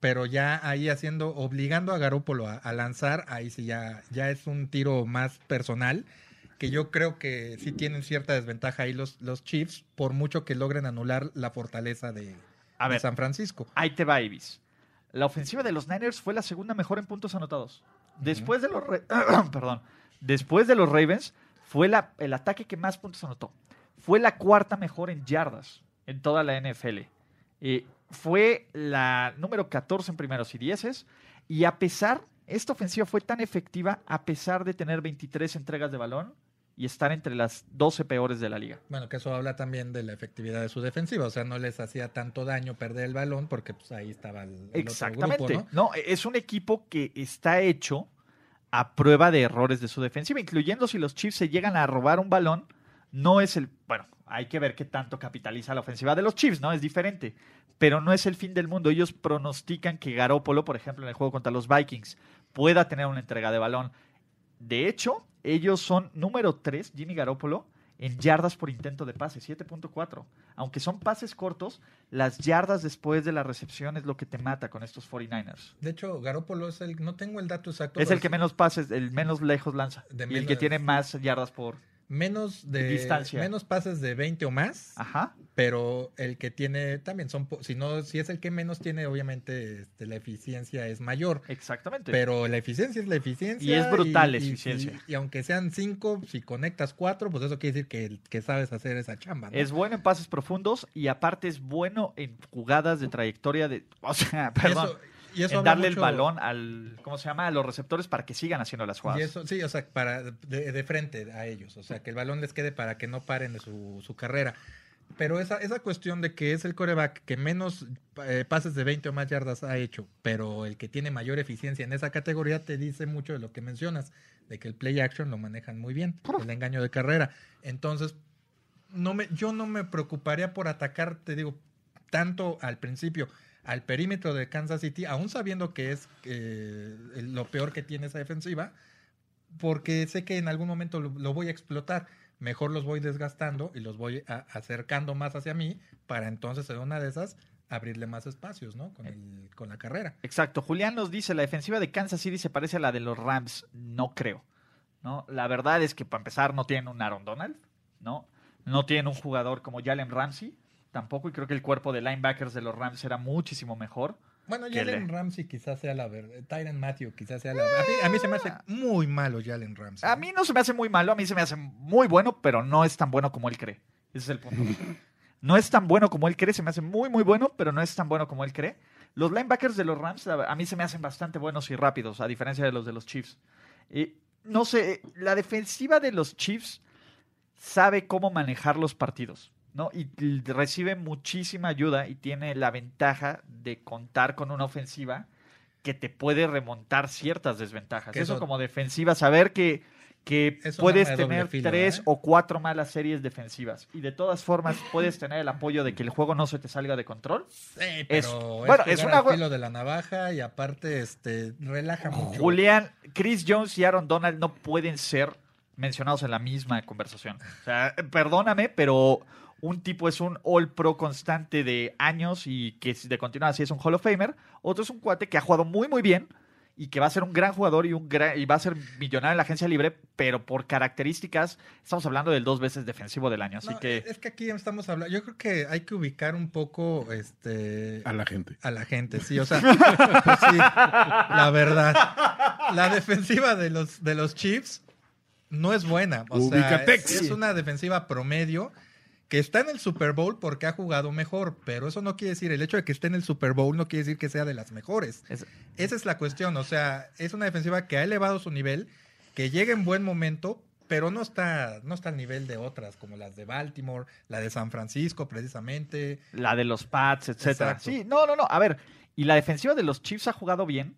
pero ya ahí haciendo, obligando a Garópolo a, a lanzar, ahí sí ya, ya es un tiro más personal, que yo creo que sí tienen cierta desventaja ahí los, los Chiefs, por mucho que logren anular la fortaleza de, A de ver, San Francisco. Ahí te va, Ibis. La ofensiva de los Niners fue la segunda mejor en puntos anotados. Después de los perdón, después de los Ravens fue la- el ataque que más puntos anotó. Fue la cuarta mejor en yardas en toda la NFL. Eh, fue la número 14 en primeros y dieces. Y a pesar, esta ofensiva fue tan efectiva a pesar de tener 23 entregas de balón y estar entre las 12 peores de la liga. Bueno, que eso habla también de la efectividad de su defensiva, o sea, no les hacía tanto daño perder el balón porque pues ahí estaba el, el otro Exactamente. grupo, ¿no? ¿no? es un equipo que está hecho a prueba de errores de su defensiva, incluyendo si los Chiefs se llegan a robar un balón, no es el, bueno, hay que ver qué tanto capitaliza la ofensiva de los Chiefs, ¿no? Es diferente, pero no es el fin del mundo. Ellos pronostican que Garópolo, por ejemplo, en el juego contra los Vikings, pueda tener una entrega de balón. De hecho, ellos son número 3, Jimmy Garoppolo, en yardas por intento de pase, 7.4. Aunque son pases cortos, las yardas después de la recepción es lo que te mata con estos 49ers. De hecho, Garópolo es el, no tengo el dato exacto. Es el que menos pases, el menos lejos lanza. De y el que tiene más yardas por. Menos de Distancia. menos pases de 20 o más, Ajá. pero el que tiene también son, si no, si es el que menos tiene, obviamente este, la eficiencia es mayor. Exactamente. Pero la eficiencia es la eficiencia. Y es brutal la eficiencia. Y, y aunque sean cinco, si conectas cuatro, pues eso quiere decir que, que sabes hacer esa chamba. ¿no? Es bueno en pases profundos y aparte es bueno en jugadas de trayectoria de. O sea, perdón. Eso- y eso en darle el mucho- balón al. ¿Cómo se llama? A los receptores para que sigan haciendo las Y jugadas. eso, sí, o sea, para de, de frente a ellos, o sea, que el balón les quede para que no paren de su, su carrera. Pero esa, esa cuestión de que es el coreback que menos eh, pases de 20 o más yardas ha hecho, pero el que tiene mayor eficiencia en esa categoría, te dice mucho de lo que mencionas, de que el play action lo manejan muy bien, el engaño de carrera. Entonces, no me, yo no me preocuparía por atacar, te digo, tanto al principio al perímetro de Kansas City, aún sabiendo que es eh, lo peor que tiene esa defensiva, porque sé que en algún momento lo, lo voy a explotar. Mejor los voy desgastando y los voy a- acercando más hacia mí para entonces en una de esas abrirle más espacios, ¿no? Con, el- con la carrera. Exacto. Julián nos dice, la defensiva de Kansas City se parece a la de los Rams. No creo. ¿no? La verdad es que para empezar no tienen un Aaron Donald, ¿no? No tienen un jugador como Jalen Ramsey, tampoco, y creo que el cuerpo de linebackers de los Rams era muchísimo mejor. Bueno, Jalen le- Ramsey quizás sea la verdad. Tyron Matthew quizás sea la verdad. A mí, a mí se me hace muy malo Jalen Ramsey. A mí no se me hace muy malo, a mí se me hace muy bueno, pero no es tan bueno como él cree. Ese es el punto. No es tan bueno como él cree, se me hace muy, muy bueno, pero no es tan bueno como él cree. Los linebackers de los Rams a mí se me hacen bastante buenos y rápidos, a diferencia de los de los Chiefs. Eh, no sé, la defensiva de los Chiefs sabe cómo manejar los partidos, ¿no? Y recibe muchísima ayuda y tiene la ventaja de contar con una ofensiva que te puede remontar ciertas desventajas. Eso, eso- como defensiva, saber que, que Es puedes tener filo, tres ¿eh? o cuatro malas series defensivas y de todas formas puedes tener el apoyo de que el juego no se te salga de control. Sí, es- pero bueno, es una filo de la navaja y aparte este relaja mucho. Julián, Chris Jones y Aaron Donald no pueden ser mencionados en la misma conversación. O sea, perdóname, pero un tipo es un All Pro constante de años y que de continuar así es un Hall of Famer. Otro es un cuate que ha jugado muy, muy bien y que va a ser un gran jugador y, un gran, y va a ser millonario en la agencia libre, pero por características estamos hablando del dos veces defensivo del año. Así No, que Es que aquí estamos hablando. Yo creo que hay que ubicar un poco este, A la gente. a la gente, sí. O sea, pues sí, la verdad. La defensiva de los, de los Chiefs no es buena. O sea, es una defensiva promedio que está en el Super Bowl porque ha jugado mejor, pero eso no quiere decir, el hecho de que esté en el Super Bowl no quiere decir que sea de las mejores. es- Esa es la cuestión, o sea, es una defensiva que ha elevado su nivel, que llega en buen momento, pero no está, no está al nivel de otras, como las de Baltimore, la de San Francisco, precisamente. la de los Pats, etcétera. Exacto. Sí, no, no, no. A ver, y la defensiva de los Chiefs ha jugado bien,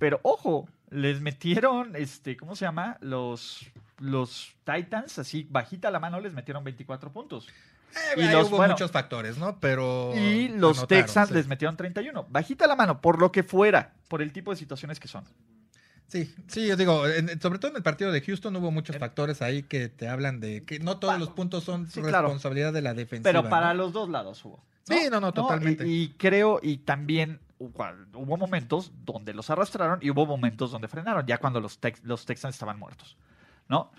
pero ojo, les metieron, este, ¿cómo se llama? Los, los Titans, así bajita la mano, les metieron 24 puntos. Eh, Y ahí los- hubo bueno, muchos factores, ¿no? Pero. Y los anotaron, Texans sí. les metieron 31. Bajita la mano, por lo que fuera, por el tipo de situaciones que son. Sí, sí, yo digo, en- sobre todo en el partido de Houston hubo muchos En- factores ahí que te hablan de que no todos los puntos son Sí, claro. responsabilidad de la defensiva. Pero para ¿no? los dos lados hubo. Sí, no, no, totalmente. Y, y creo, y también hubo, momentos donde los arrastraron y hubo momentos donde frenaron, ya cuando los, Tex- los Texans estaban muertos. ¿No?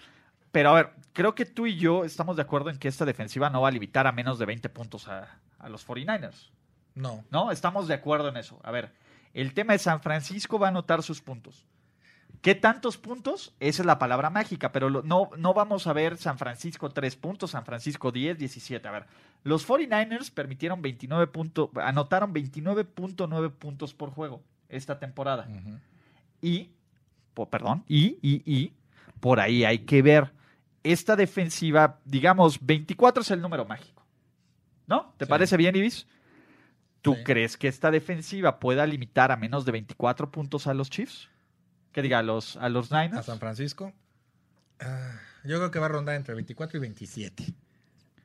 Pero a ver, creo que tú y yo estamos de acuerdo en que esta defensiva no va a limitar a menos de 20 puntos a, a los 49ers. No. ¿No? Estamos de acuerdo en eso. A ver, el tema es San Francisco va a anotar sus puntos. ¿Qué tantos puntos? Esa es la palabra mágica, pero lo- no, no vamos a ver San Francisco 3 puntos, San Francisco 10, 17. A ver, los 49ers permitieron 29 puntos, anotaron 29.9 puntos por juego esta temporada. Y, perdón, y, y, y, por ahí hay que ver. Esta defensiva, digamos, 24 es el número mágico. ¿No? ¿Te Sí. parece bien, Ibis? ¿Tú Sí. crees que esta defensiva pueda limitar a menos de 24 puntos a los Chiefs? Que diga, a los, a los A Niners. San Francisco. ah, yo creo que va a rondar entre 24 y 27.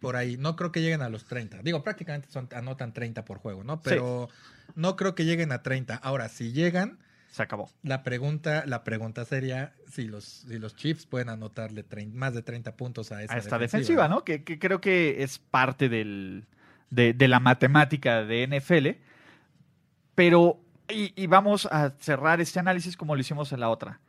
Por ahí. No creo que lleguen a los 30. Digo, prácticamente son, anotan 30 por juego, ¿no? Pero no creo que lleguen a 30. Ahora, si llegan, Se acabó. la pregunta, la pregunta sería si los, si los Chiefs pueden anotarle más de 30 puntos a esa a esta defensiva, ¿no? Que, que creo que es parte del, de, de la matemática de NFL. Pero, y, y vamos a cerrar este análisis como lo hicimos en la otra.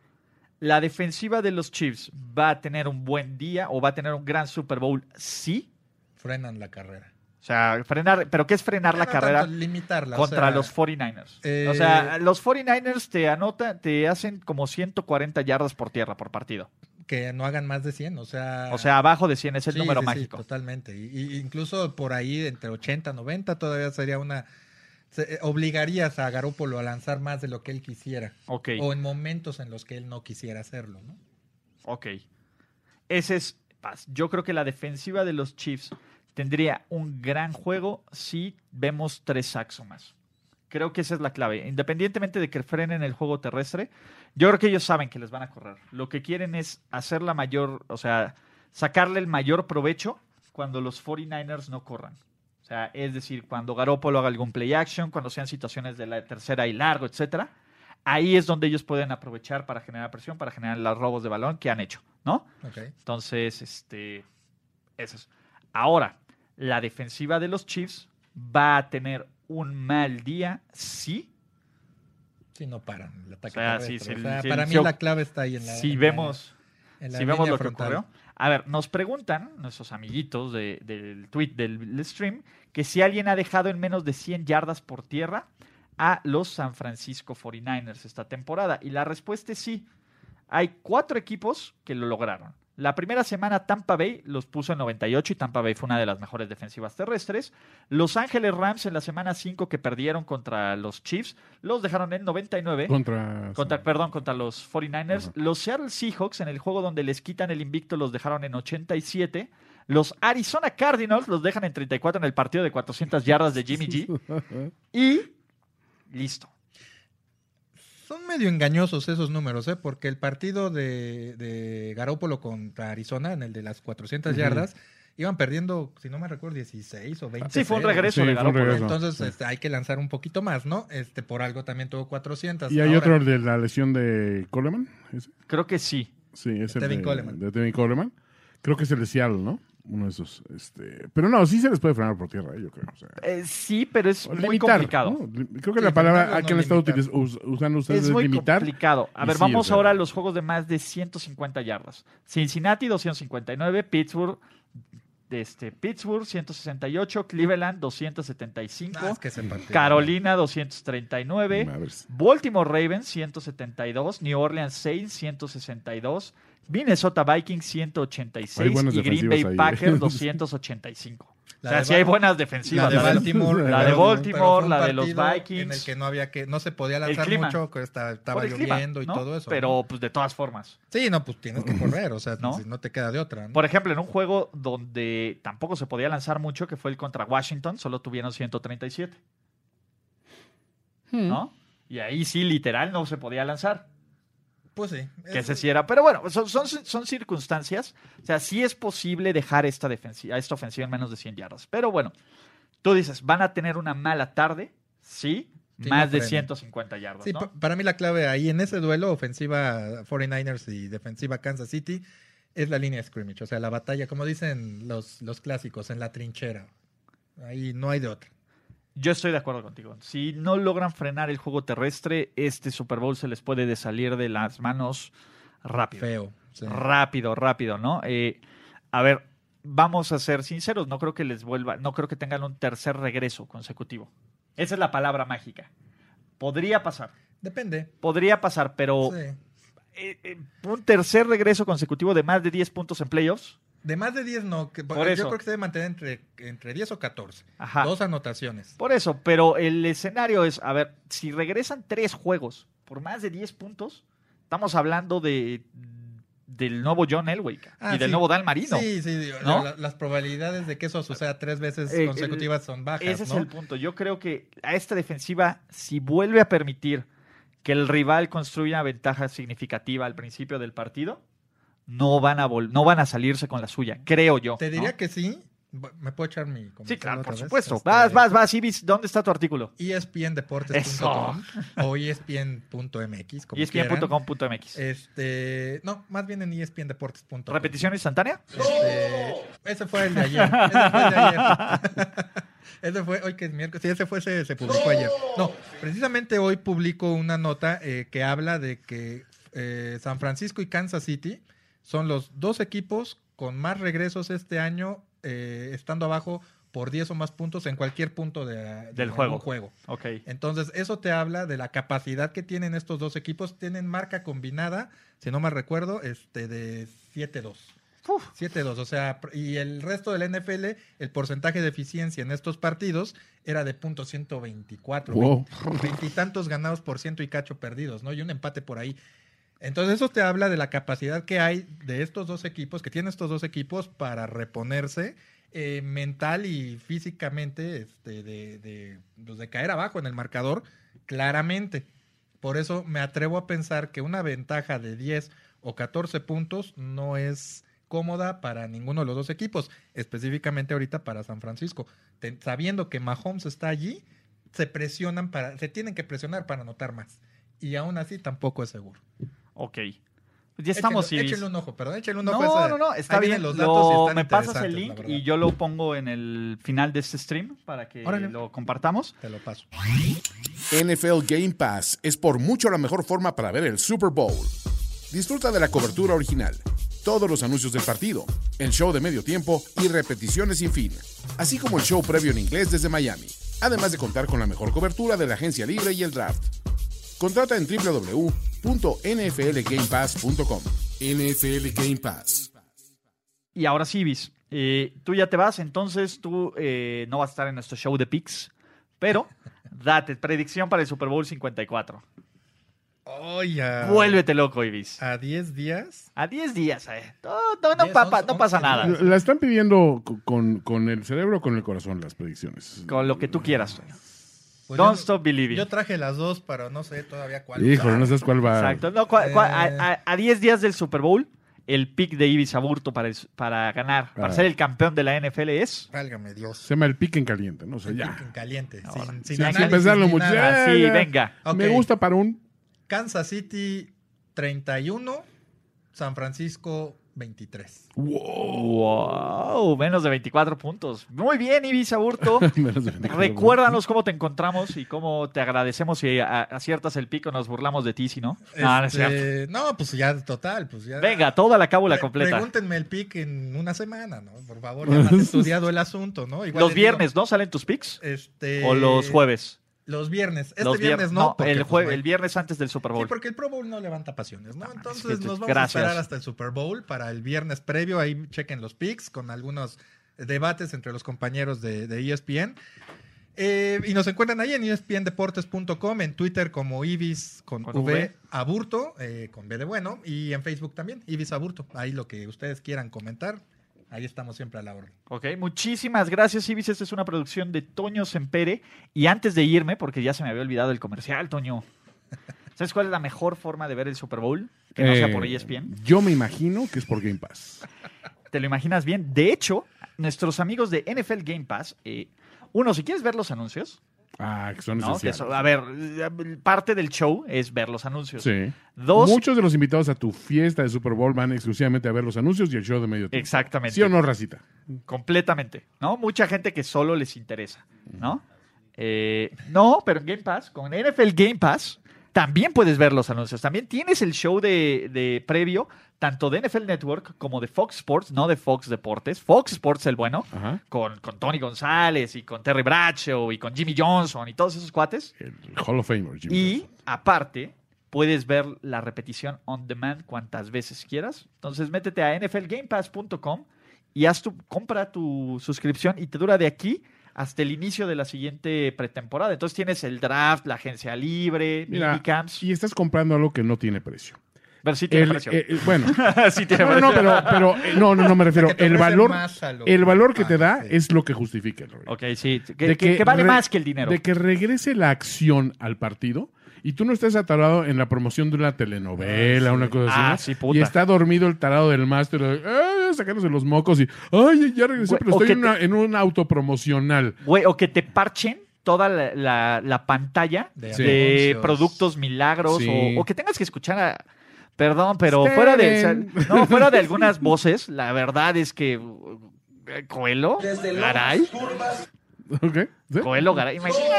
¿La defensiva de los Chiefs va a tener un buen día o va a tener un gran Super Bowl? Sí. Frenan la carrera. O sea, frenar, pero ¿qué es frenar la carrera? tanto limitarla. o contra sea, los 49ers. eh, o sea, los 49ers te anotan, te hacen como 140 yardas por tierra por partido. Que no hagan más de 100. O sea, O sea, abajo de 100 es el sí, número sí, sí, mágico. totalmente. Y, y incluso por ahí, entre 80 90, todavía sería una. Se- eh, obligarías a Garópolo a lanzar más de lo que él quisiera. O en momentos en los que él no quisiera hacerlo, ¿no? ok. Ese es, paz. yo creo que la defensiva de los Chiefs tendría un gran juego si vemos tres sacks o más. Creo que esa es la clave. Independientemente de que frenen el juego terrestre, yo creo que ellos saben que les van a correr. Lo que quieren es hacer la mayor, o sea, sacarle el mayor provecho cuando los 49ers no corran. O sea, es decir, cuando Garoppolo haga algún play action, cuando sean situaciones de la tercera y largo, etcétera, ahí es donde ellos pueden aprovechar para generar presión, para generar los robos de balón que han hecho, ¿no? Entonces, este, eso es. Ahora, la defensiva de los Chiefs va a tener un mal día, sí. Sí, no paran el ataque O sea, terrestre. sí, sí, O sea, sí, para mí la clave está ahí en la. si en la- vemos, en la si vemos lo que ocurrió. A ver, nos preguntan nuestros amiguitos de- del tweet del stream que si alguien ha dejado en menos de 100 yardas por tierra a los San Francisco 49ers esta temporada. Y la respuesta es sí. Hay cuatro equipos que lo lograron. La primera semana Tampa Bay los puso en 98 y Tampa Bay fue una de las mejores defensivas terrestres. Los Ángeles Rams en la semana 5 que perdieron contra los Chiefs los dejaron en 99. Contra. Contra, perdón, contra los 49ers. Ajá. Los Seattle Seahawks, en el juego donde les quitan el invicto, los dejaron en 87. Los Arizona Cardinals los dejan en 34 en el partido de 400 yardas de Jimmy G. Y listo. Son medio engañosos esos números, ¿eh? Porque el partido de, de Garópolo contra Arizona, en el de las 400 Ujú. yardas, iban perdiendo, si no me recuerdo, 16 o 20. Sí, fue un regreso Sí, de. Entonces Sí. este, hay que lanzar un poquito más, ¿no? Este Por algo también tuvo 400. Y hay Ahora, otro de la lesión de Coleman. ¿ese? Creo que sí. Sí, es el Tevin de, Coleman. de Tevin Coleman. Creo que es el de Seattle, ¿no? Uno de esos. Este... Pero no, sí se les puede frenar por tierra, eh, yo creo. O sea, Eh, sí, pero es muy limitar, complicado. Creo que Sí, la palabra que han estado usando ustedes Es es muy limitar. complicado. A ver, sí, vamos o sea- ahora a los juegos de más de 150 yardas. Cincinnati 259, Pittsburgh este, Pittsburgh 168, Cleveland 275, Ah, es que Carolina 239, A ver, Baltimore Ravens 172, New Orleans Saints 162, Minnesota Vikings Hay 186 buenas y Green Bay ¿eh? Packers 285. La o sea, de sí hay buenas defensivas. La de de- Baltimore. La de Baltimore, la de los Vikings. En el que no había que, no se podía lanzar clima. mucho, que esta- estaba clima, lloviendo y todo eso. Pero pues de todas formas. Sí, no, pues tienes que correr, o sea, ¿No? si no te queda de otra. ¿no? Por ejemplo, en un juego donde tampoco se podía lanzar mucho, que fue el contra Washington, solo tuvieron 137. ¿No? Y ahí sí, literal, no se podía lanzar. Pues sí. Que ese sí era. Pero bueno, son, son, son circunstancias. O sea, sí es posible dejar esta, defensiva, esta ofensiva en menos de 100 yardas. Pero bueno, tú dices, van a tener una mala tarde, sí, Sí, más no de frenen. 150 yardas. Sí, para mí la clave ahí en ese duelo, ofensiva 49ers y defensiva Kansas City, es la línea de scrimmage. O sea, la batalla, como dicen los, los clásicos, en la trinchera. Ahí no hay de otra. Yo estoy de acuerdo contigo. Si no logran frenar el juego terrestre, este Super Bowl se les puede de salir de las manos rápido. Feo. sí. Rápido, rápido, ¿no? Eh, a ver, vamos a ser sinceros, no creo que les vuelva, no creo que tengan un tercer regreso consecutivo. Esa es la palabra mágica. Podría pasar, Depende. podría pasar, pero Sí. eh, eh, un tercer regreso consecutivo de más de 10 puntos en playoffs, De más de 10 no. que- Por yo eso. creo que se debe mantener entre, entre 10 o 14. Ajá. Dos anotaciones. por eso, pero el escenario es, a ver, si regresan tres juegos por más de 10 puntos, estamos hablando de del nuevo John Elway Ah, y del sí. nuevo Dan Marino. Sí, sí. ¿No? la- las probabilidades de que eso suceda tres veces Eh, consecutivas son bajas. Ese es el punto. Yo creo que a esta defensiva, si vuelve a permitir que el rival construya una ventaja significativa al principio del partido, no van a vol- no van a salirse con la suya, creo yo. Te diría ¿no? que sí. ¿Me puedo echar mi sí, claro, por supuesto. Este, Vas, vas, vas, Ibis, ¿dónde está tu artículo? ESPNdeportes.com o ESPN.mx. como E. ESPN.com.mx. Este, no, más bien en ESPNdeportes.com. ¿Repetición instantánea? Este, ese fue el de ayer. Ese fue el de ayer. ese fue, hoy que es miércoles. Sí, ese fue, se, se publicó ayer. No, precisamente hoy publico una nota eh, que habla de que eh, San Francisco y Kansas City son los dos equipos con más regresos este año, eh, estando abajo por 10 o más puntos en cualquier punto de, de Del juego. juego. Ok. Entonces, eso te habla de la capacidad que tienen estos dos equipos. Tienen marca combinada, si no mal recuerdo, este de 7-2. Uf. 7-2, o sea, y el resto del NFL, el porcentaje de eficiencia en estos partidos era de punto 124. Wow. Veintitantos ganados por ciento y cacho perdidos, ¿no? Y un empate por ahí. Entonces, eso te habla de la capacidad que hay de estos dos equipos, que tienen estos dos equipos para reponerse eh, mental y físicamente este, de, de, pues, de caer abajo en el marcador, claramente. Por eso me atrevo a pensar que una ventaja de 10 o 14 puntos no es cómoda para ninguno de los dos equipos, específicamente ahorita para San Francisco. Sabiendo que Mahomes está allí, se presionan para, se tienen que presionar para anotar más. Y aún así tampoco es seguro. Ok. Ya estamos, échenle, Ibis. échenle un ojo, perdón, échenle un ojo. No, esa- no, no, está bien. los datos Lo- y están me pasas el link y yo lo pongo en el final de este stream para que Órale. lo compartamos. Te lo paso. NFL Game Pass es por mucho la mejor forma para ver el Super Bowl. Disfruta de la cobertura original, todos los anuncios del partido, el show de medio tiempo y repeticiones sin fin, así como el show previo en inglés desde Miami, además de contar con la mejor cobertura de la agencia libre y el draft. Contrata en www.nflgamepass.com. NFL Game Pass. Y ahora sí, Ibis, eh, tú ya te vas, entonces tú eh, no vas a estar en nuestro show de picks, pero date, predicción para el Super Bowl 54. Oye. Vuélvete loco, Ibis. A 10 días. A 10 días, eh. No, no, no, 10, papa- 11, no pasa 11 nada. La están pidiendo co- con, con el cerebro o con el corazón las predicciones. Con lo que tú quieras. Pues Don't yo- stop believing. Yo traje las dos, pero no sé todavía cuál. Híjole, no sabes cuál va. Exacto. No, cua- cua- Eh. a- a- a 10 días del Super Bowl, el pick de Ibis Aburto para, el- para ganar, para Ah. ser el campeón de la NFL es. Válgame Dios. Se llama el pique en caliente, ¿no? O sea, El ya. pick en caliente. Ahora, sin, sin sin pensarlo mucho. Así, venga. Me gusta para un. Kansas City 31, San Francisco 23. Wow, menos de 24 puntos. Muy bien, de 24 Recuérdanos cómo te encontramos y cómo te agradecemos si aciertas el pico, nos burlamos de ti, si no. No, no. Este, no, pues ya total, pues ya. Venga, toda la cábula Pre- completa. Pregúntenme el pick en una semana, ¿no? Por favor, ya más estudiado el asunto, ¿no? Igual Los digo, viernes, ¿no? ¿Salen tus picks? Este, ¿O los jueves? Los viernes. Este los viernes no. el, pues, el viernes antes del Super Sí, Bowl. porque el Pro Bowl no levanta pasiones, ¿no? No, Entonces es que- nos vamos gracias. a esperar hasta el Super Bowl para el viernes previo. Ahí chequen los picks con algunos debates entre los compañeros de, de ESPN. Eh, y nos encuentran ahí en E espndeportes.com, en Twitter como Ibis con, Con v, V. Aburto, eh, con B de bueno, y en Facebook también, Ibis Aburto. Ahí lo que ustedes quieran comentar, ahí estamos siempre a la orden. Ok, muchísimas gracias, Ibis. Esta es una producción de Toño Sempere. Y antes de irme, porque ya se me había olvidado el comercial, Toño. ¿Sabes cuál es la mejor forma de ver el Super Bowl? Que no sea por E Eh, ESPN. Yo me imagino que es por Game Pass. ¿Te lo imaginas bien? De hecho, nuestros amigos de NFL Game Pass, eh, uno, si quieres ver los anuncios, Ah, que son ¿no? Que esenciales. eso- a ver, parte del show es ver los anuncios. Sí. Dos, Muchos de los invitados a tu fiesta de Super Bowl van exclusivamente a ver los anuncios y el show de medio tiempo. exactamente. ¿Sí o no, Racita? Completamente, ¿no? Mucha gente que solo les interesa, ¿no? Eh, no, pero en Game Pass, con NFL Game Pass, también puedes ver los anuncios. También tienes el show de, de previo, tanto de NFL Network como de Fox Sports, no de Fox Deportes. Fox Sports, el bueno, Ajá. con, con Tony González y con Terry Bradshaw y con Jimmy Johnson y todos esos cuates. El Hall of Famer. Jimmy Y Johnson. aparte, puedes ver la repetición on demand cuantas veces quieras. Entonces, métete a nflgamepass.com y haz tu, compra tu suscripción y te dura de aquí hasta el inicio de la siguiente pretemporada. Entonces tienes el draft, la agencia libre, Mira, minicamps. y estás comprando algo que no tiene precio. Pero sí tiene El- precio. eh, eh, bueno, sí tiene no, no, pero, pero eh, no, no, no me refiero. Te El valor, el que valor que te da es lo que justifica el rollo. Ok, sí. Que, De que- que vale re- más que el dinero. De que regrese la acción al partido y tú no estés atarado en la promoción de una telenovela, Ah, sí. una cosa así. Ah, sí, puta. Y está dormido el tarado del máster, eh, sacándose los mocos y, ay, ya regresé, Güey, pero estoy en, una- en un autopromocional. Güey, o que te parchen toda la, la- la pantalla De productos milagros Sí. o, o que tengas que escuchar a... Perdón, pero fuera de, no, fuera de algunas voces, la verdad es que eh, Coelho, Garay, ¿Ok? ¿Sí? Coelho, Garay, imagínate,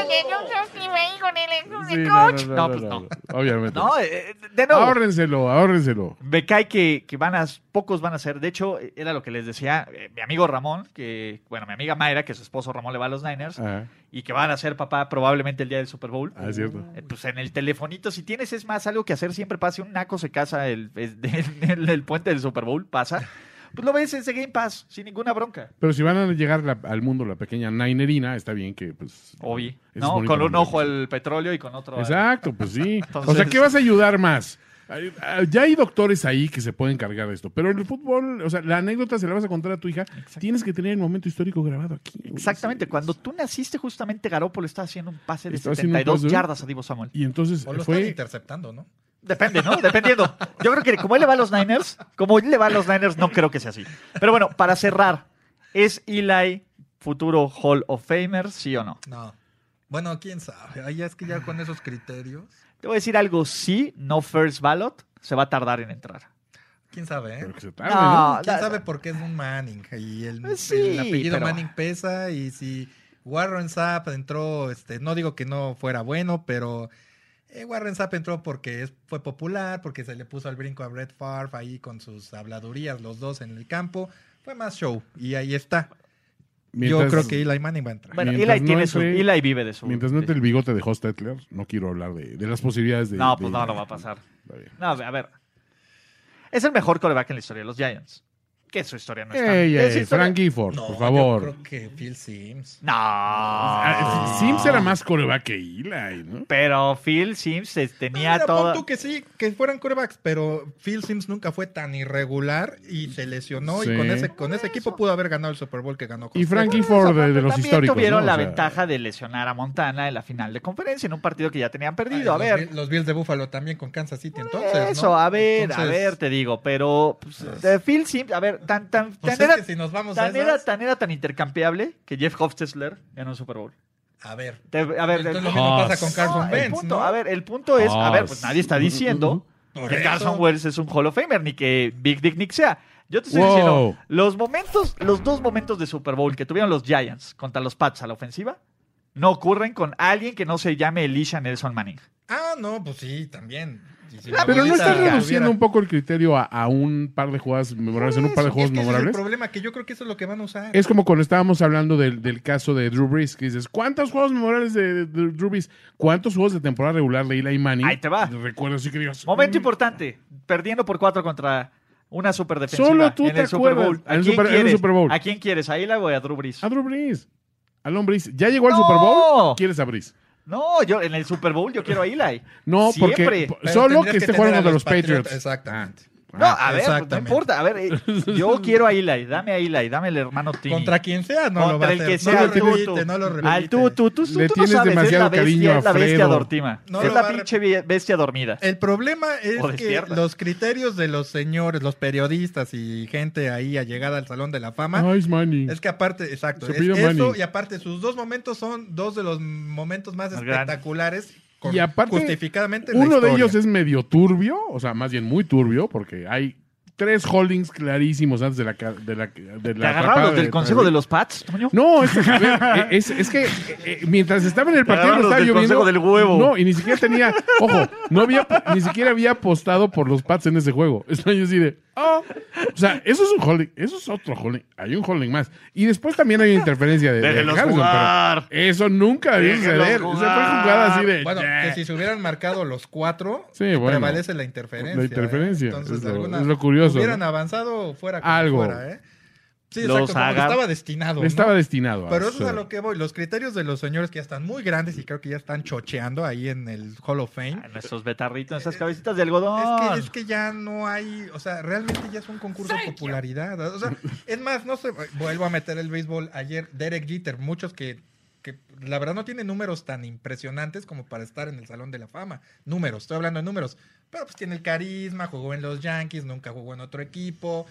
Sí, no, no, no, No, no, pues no. Obviamente. no, eh, de nuevo, Ahórrenselo, ahórrenselo. me cae que, que van a, pocos van a ser. De hecho, era lo que les decía eh, mi amigo Ramón, que, bueno, mi amiga Mayra, que su esposo Ramón le va a los Niners, Ah, y que van a ser papá probablemente el día del Super Bowl. ah, es cierto. Eh, Pues en el telefonito, si tienes es más algo que hacer, siempre pasa. Un naco se casa el, en el, el puente del Super Bowl, pasa. Pues lo ves ese Game Pass, sin ninguna bronca. Pero si van a llegar la- al mundo la pequeña Ninerina, está bien que, pues... Obvio. ¿no? Con un ojo al petróleo y con otro al- Exacto, pues sí. Entonces- O sea, ¿qué vas a ayudar más? Ah, Ya hay doctores ahí que se pueden cargar de esto, pero el fútbol, o sea, la anécdota se la vas a contar a tu hija, tienes que tener el momento histórico grabado aquí. Exactamente. Sí, Cuando tú naciste, justamente Garópolo estaba haciendo un pase de Estaba haciendo un 72 pase, yardas a Divo Samuel. Y entonces O lo fue... interceptando, ¿no? Depende, ¿no? Dependiendo. Yo creo que como él le va a los Niners, como él le va a los Niners, no creo que sea así. Pero bueno, para cerrar, ¿es Eli futuro Hall of Famer, sí o no? No. Bueno, quién sabe. Ahí es que ya con esos criterios. Te voy a decir algo, sí, no first ballot, se va a tardar en entrar. Quién sabe, ¿eh? Pero que se tarde, No, ¿no? ¿Quién sabe por qué es un Manning? Y el, Pues sí, el apellido pero- Manning pesa. Y si Warren Sapp entró, este, no digo que no fuera bueno, pero eh, Warren Sapp entró porque es- fue popular, porque se le puso al brinco a Brett Favre ahí con sus habladurías, los dos en el campo. Fue más show. Y ahí está. Mientras- Yo creo que Eli Manning va a entrar. Bueno, Mientras Eli no tiene su, Eli vive de su. Mientras no de- entre el bigote de Hostetler, no quiero hablar de, de las posibilidades de... No, de- pues no, no va a pasar. No, a ver. Es el mejor coreback en la historia de los Giants. Que su historia no es tan... Ey, ey, historia- Frank Gifford, No, por yo favor. creo que Phil Sims. No. Ah, Sims era más coreback que Eli, ¿no? Pero Phil Sims eh, tenía Mira, pon tú que sí, que fueran corebacks, pero Phil Sims nunca fue tan irregular y se lesionó Sí. y con ese, con ese equipo pudo haber ganado el Super Bowl que ganó. Y Hostetler. Frank Por Gifford eso, de, de los también históricos. tuvieron ¿no? la O sea, ventaja de lesionar a Montana en la final de conferencia en un partido que ya tenían perdido. Ah, a los ver, Bill- Los Bills de Buffalo también con Kansas City, entonces. eso, ¿no? a ver, a Entonces, ver, te digo, pero pues, de Phil Sims, a ver, tan, tan, Pues tan era, que si nos vamos a tan, era, tan era tan intercambiable que Jeff Hofstessler ganó un Super Bowl. a ver. Te- a ver, Entonces el- lo mismo pasa con Carson No, el punto, ¿no? A ver, el punto es, a ver, pues nadie está diciendo que eso. Carson Wentz es un Hall of Famer, ni que Big Dick Nick sea. Yo te estoy Wow. diciendo, los momentos, los dos momentos de Super Bowl que tuvieron los Giants contra los Pats a la ofensiva, no ocurren con alguien que no se llame Elisha Nelson Manning. Ah, no, pues sí, también. Pero la no estás reduciendo un poco el criterio a, a un par de jugadas memorables en un par de juegos es que ese es memorables. el problema, que yo creo que eso es lo que van a usar. Es como cuando estábamos hablando del, del caso de Drew Brees, que dices, ¿cuántos juegos memorables de, de Drew Brees? ¿Cuántos juegos de temporada regular de Eli Manning? Ahí te va. Recuerdo así que digas, Momento mm, importante, perdiendo por cuatro contra una super defensiva Solo tú en te el Super acuerdas. Bowl. ¿A En el quién Super- en el quieres? Super Bowl. ¿A quién quieres? ¿A Eli o a Drew Brees? A Drew Brees. A Brees. ¿Ya llegó al ¡No! Super Bowl? ¿Quieres a Brees? No, yo en el Super Bowl yo quiero a Eli. No, Siempre. porque Pero solo que que esté jugando contra los los Patriots. Exactamente. No, Ah, a ver, pues, no importa. A ver, eh, yo quiero a Eli. Dame a Eli, dame al hermano Tini. Contra quien sea, no lo va Contra a el hacer. que sea, no al lo tú, repite, tú. no lo repite. Al tú, tú, tú, tú Le no tienes sabes, demasiado es la bestia, a es la bestia dormida. No es la pinche be- bestia dormida. El problema es que los criterios de los señores, los periodistas y gente ahí allegada al Salón de la Fama, es Manning. es que aparte, exacto, Se es eso Manning. y aparte sus dos momentos son dos de los momentos más Más grandes. espectaculares con- Y aparte, justificadamente en la Uno de ellos es medio turbio, o sea, más bien muy turbio, porque hay tres holdings clarísimos antes de la... De la, de la ¿Te agarraron los de- del consejo de los Pats, Toño? No, es, ver, es, es que eh, eh, mientras estaba en el partido estaba del lloviendo. consejo del huevo. No, y ni siquiera tenía, ojo, no había, ni siquiera había apostado por los Pats en ese juego. Estoy yo así de, oh. O sea, eso es un holding, eso es otro holding. Hay un holding más. Y después también hay interferencia de, de Harrison, jugar. pero eso nunca debió suceder. Esa fue jugada así de. Bueno, "Yeah". que si se hubieran marcado los cuatro, Sí, bueno. prevalece la interferencia. La interferencia, ¿eh? Entonces, es lo- alguna- es lo curioso, Hubieran ¿no? avanzado fuera como Algo. fuera, ¿eh? Sí, Los exacto, agar- estaba destinado. ¿no? Estaba destinado a Pero eso es a lo que voy. Los criterios de los señores que ya están muy grandes y creo que ya están chocheando ahí en el Hall of Fame. Ah, Nuestros betarritos, esas cabecitas de algodón. Es que, es que ya no hay, o sea, realmente ya es un concurso de popularidad. O sea, es más, no sé, vuelvo a meter el béisbol ayer, Derek Jeter, muchos que, que la verdad no tienen números tan impresionantes como para estar en el Salón de la Fama. Números, estoy hablando de números. Pero pues tiene el carisma, jugó en los Yankees, nunca jugó en otro equipo,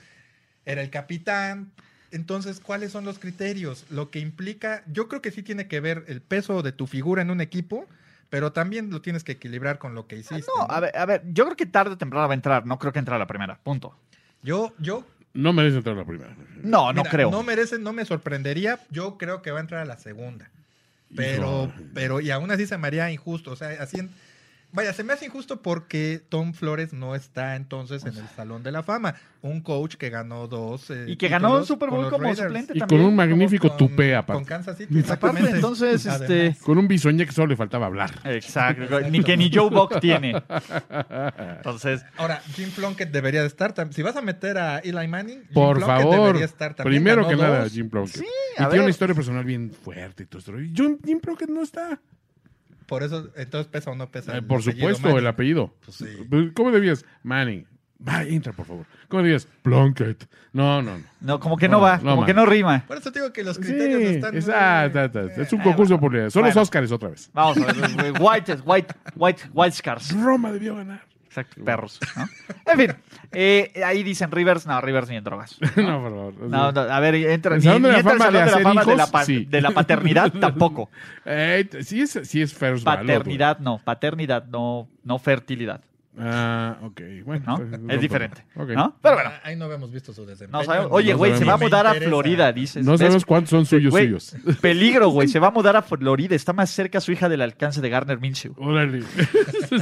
era el capitán. Entonces, ¿cuáles son los criterios? Lo que implica, yo creo que sí tiene que ver el peso de tu figura en un equipo, pero también lo tienes que equilibrar con lo que hiciste. No, ¿no? a ver, a ver, yo creo que tarde o temprano va a entrar. No creo que entre a la primera. Punto. Yo, yo No merece entrar la primera. No, no Mira, creo. No merece, no me sorprendería. Yo creo que va a entrar a la segunda. Pero, Hijo. pero, y aún así se me haría injusto. O sea, así. en- vaya, se me hace injusto porque Tom Flores no está entonces en el Salón de la Fama. Un coach que ganó dos. eh, Y que ganó un Super con Bowl como Raiders. suplente Y también. con un magnífico Con- tupé Con aparte. Kansas City. Aparte, entonces, Además. este... Con un bisoñé que solo le faltaba hablar. Exacto. Ni que ni Joe Buck tiene. Entonces, Ahora, Jim Plunkett debería de estar. Si vas a meter a Eli Manning, Jim Por Plunkett favor. debería estar también. Primero Ganó que nada. Jim Plunkett. Sí, y a tiene ver. una historia personal bien fuerte y todo esto. Y Jim, Jim Plunkett no está. Por eso, entonces pesa o no pesa. Eh, el por supuesto, Manning. el apellido. Pues sí. ¿Cómo debías? Manning. Va, entra, por favor. ¿Cómo debías? Plunkett. No, no, no. no, como que no, No, va, no, como man. que no rima. Por eso te digo que los Sí, criterios están. es, muy- ah, ta, ta, es un Eh, concurso de bueno. Son los Bueno. Oscars otra vez. Vamos a ver. White, white, white, white scars. Roma debió ganar. Exacto, perros. ¿no? En fin, eh, ahí dicen Rivers, no, Rivers ni en drogas. no, por favor. No, no, a ver, entra, ¿El ni, ni entra al de la hacer Fama de la, hijos? pa- Sí. de la paternidad tampoco. Eh, sí, es, sí es ballot, Paternidad no, paternidad no, no fertilidad. Ah, ok. Bueno, ¿no? pues, Es diferente. ¿no? Pero bueno, Ah, Ahí no habíamos visto su desempeño. no sabemos. Oye, no güey, se va a mudar a. Florida, dices. No ¿Ves? sabemos cuántos son suyos suyos. Peligro, güey. Se va a mudar a Florida. Está más cerca su hija del alcance de Garner Minshew. Órale.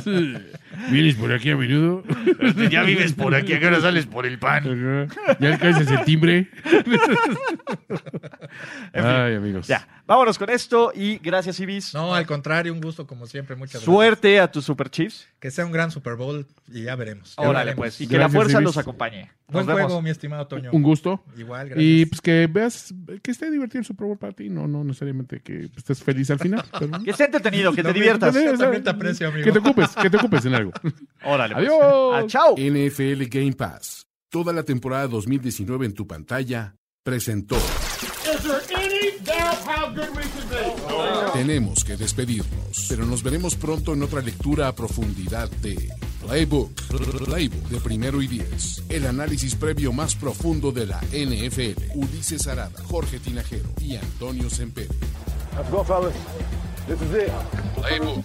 ¿Vienes por aquí a menudo? ya vives por aquí, ¿a qué hora sales por el pan? ¿Ya alcanzas el timbre? Ay, amigos. Ya, vámonos con esto y gracias, Ibis. No, al contrario, un gusto como siempre. Muchas Suerte a tus Super Chiefs. Que sea un gran Super que ya ya veremos. Ya Órale, veremos. pues. Y que la fuerza Ibis. los acompañe. Nos Buen vemos. juego, mi estimado Toño. Un gusto. Igual, gracias. Y pues que veas que esté divertido el Super Bowl para ti. No, no necesariamente que estés feliz al final. pero- Que esté entretenido, que te diviertas. Yo también te aprecio, amigo. Que te ocupes, que te ocupes en algo. Órale, pues. Adiós. Ah, chao. NFL Game Pass, toda la temporada 2019 en tu pantalla, presentó. Tenemos que despedirnos, pero nos veremos pronto en otra lectura a profundidad de Playbook, Playbook de primero y diez. El análisis previo más profundo de la NFL. Ulises Arada, Jorge Tinajero y Antonio Sempere. Let's go, fellas. This is it. Playbook.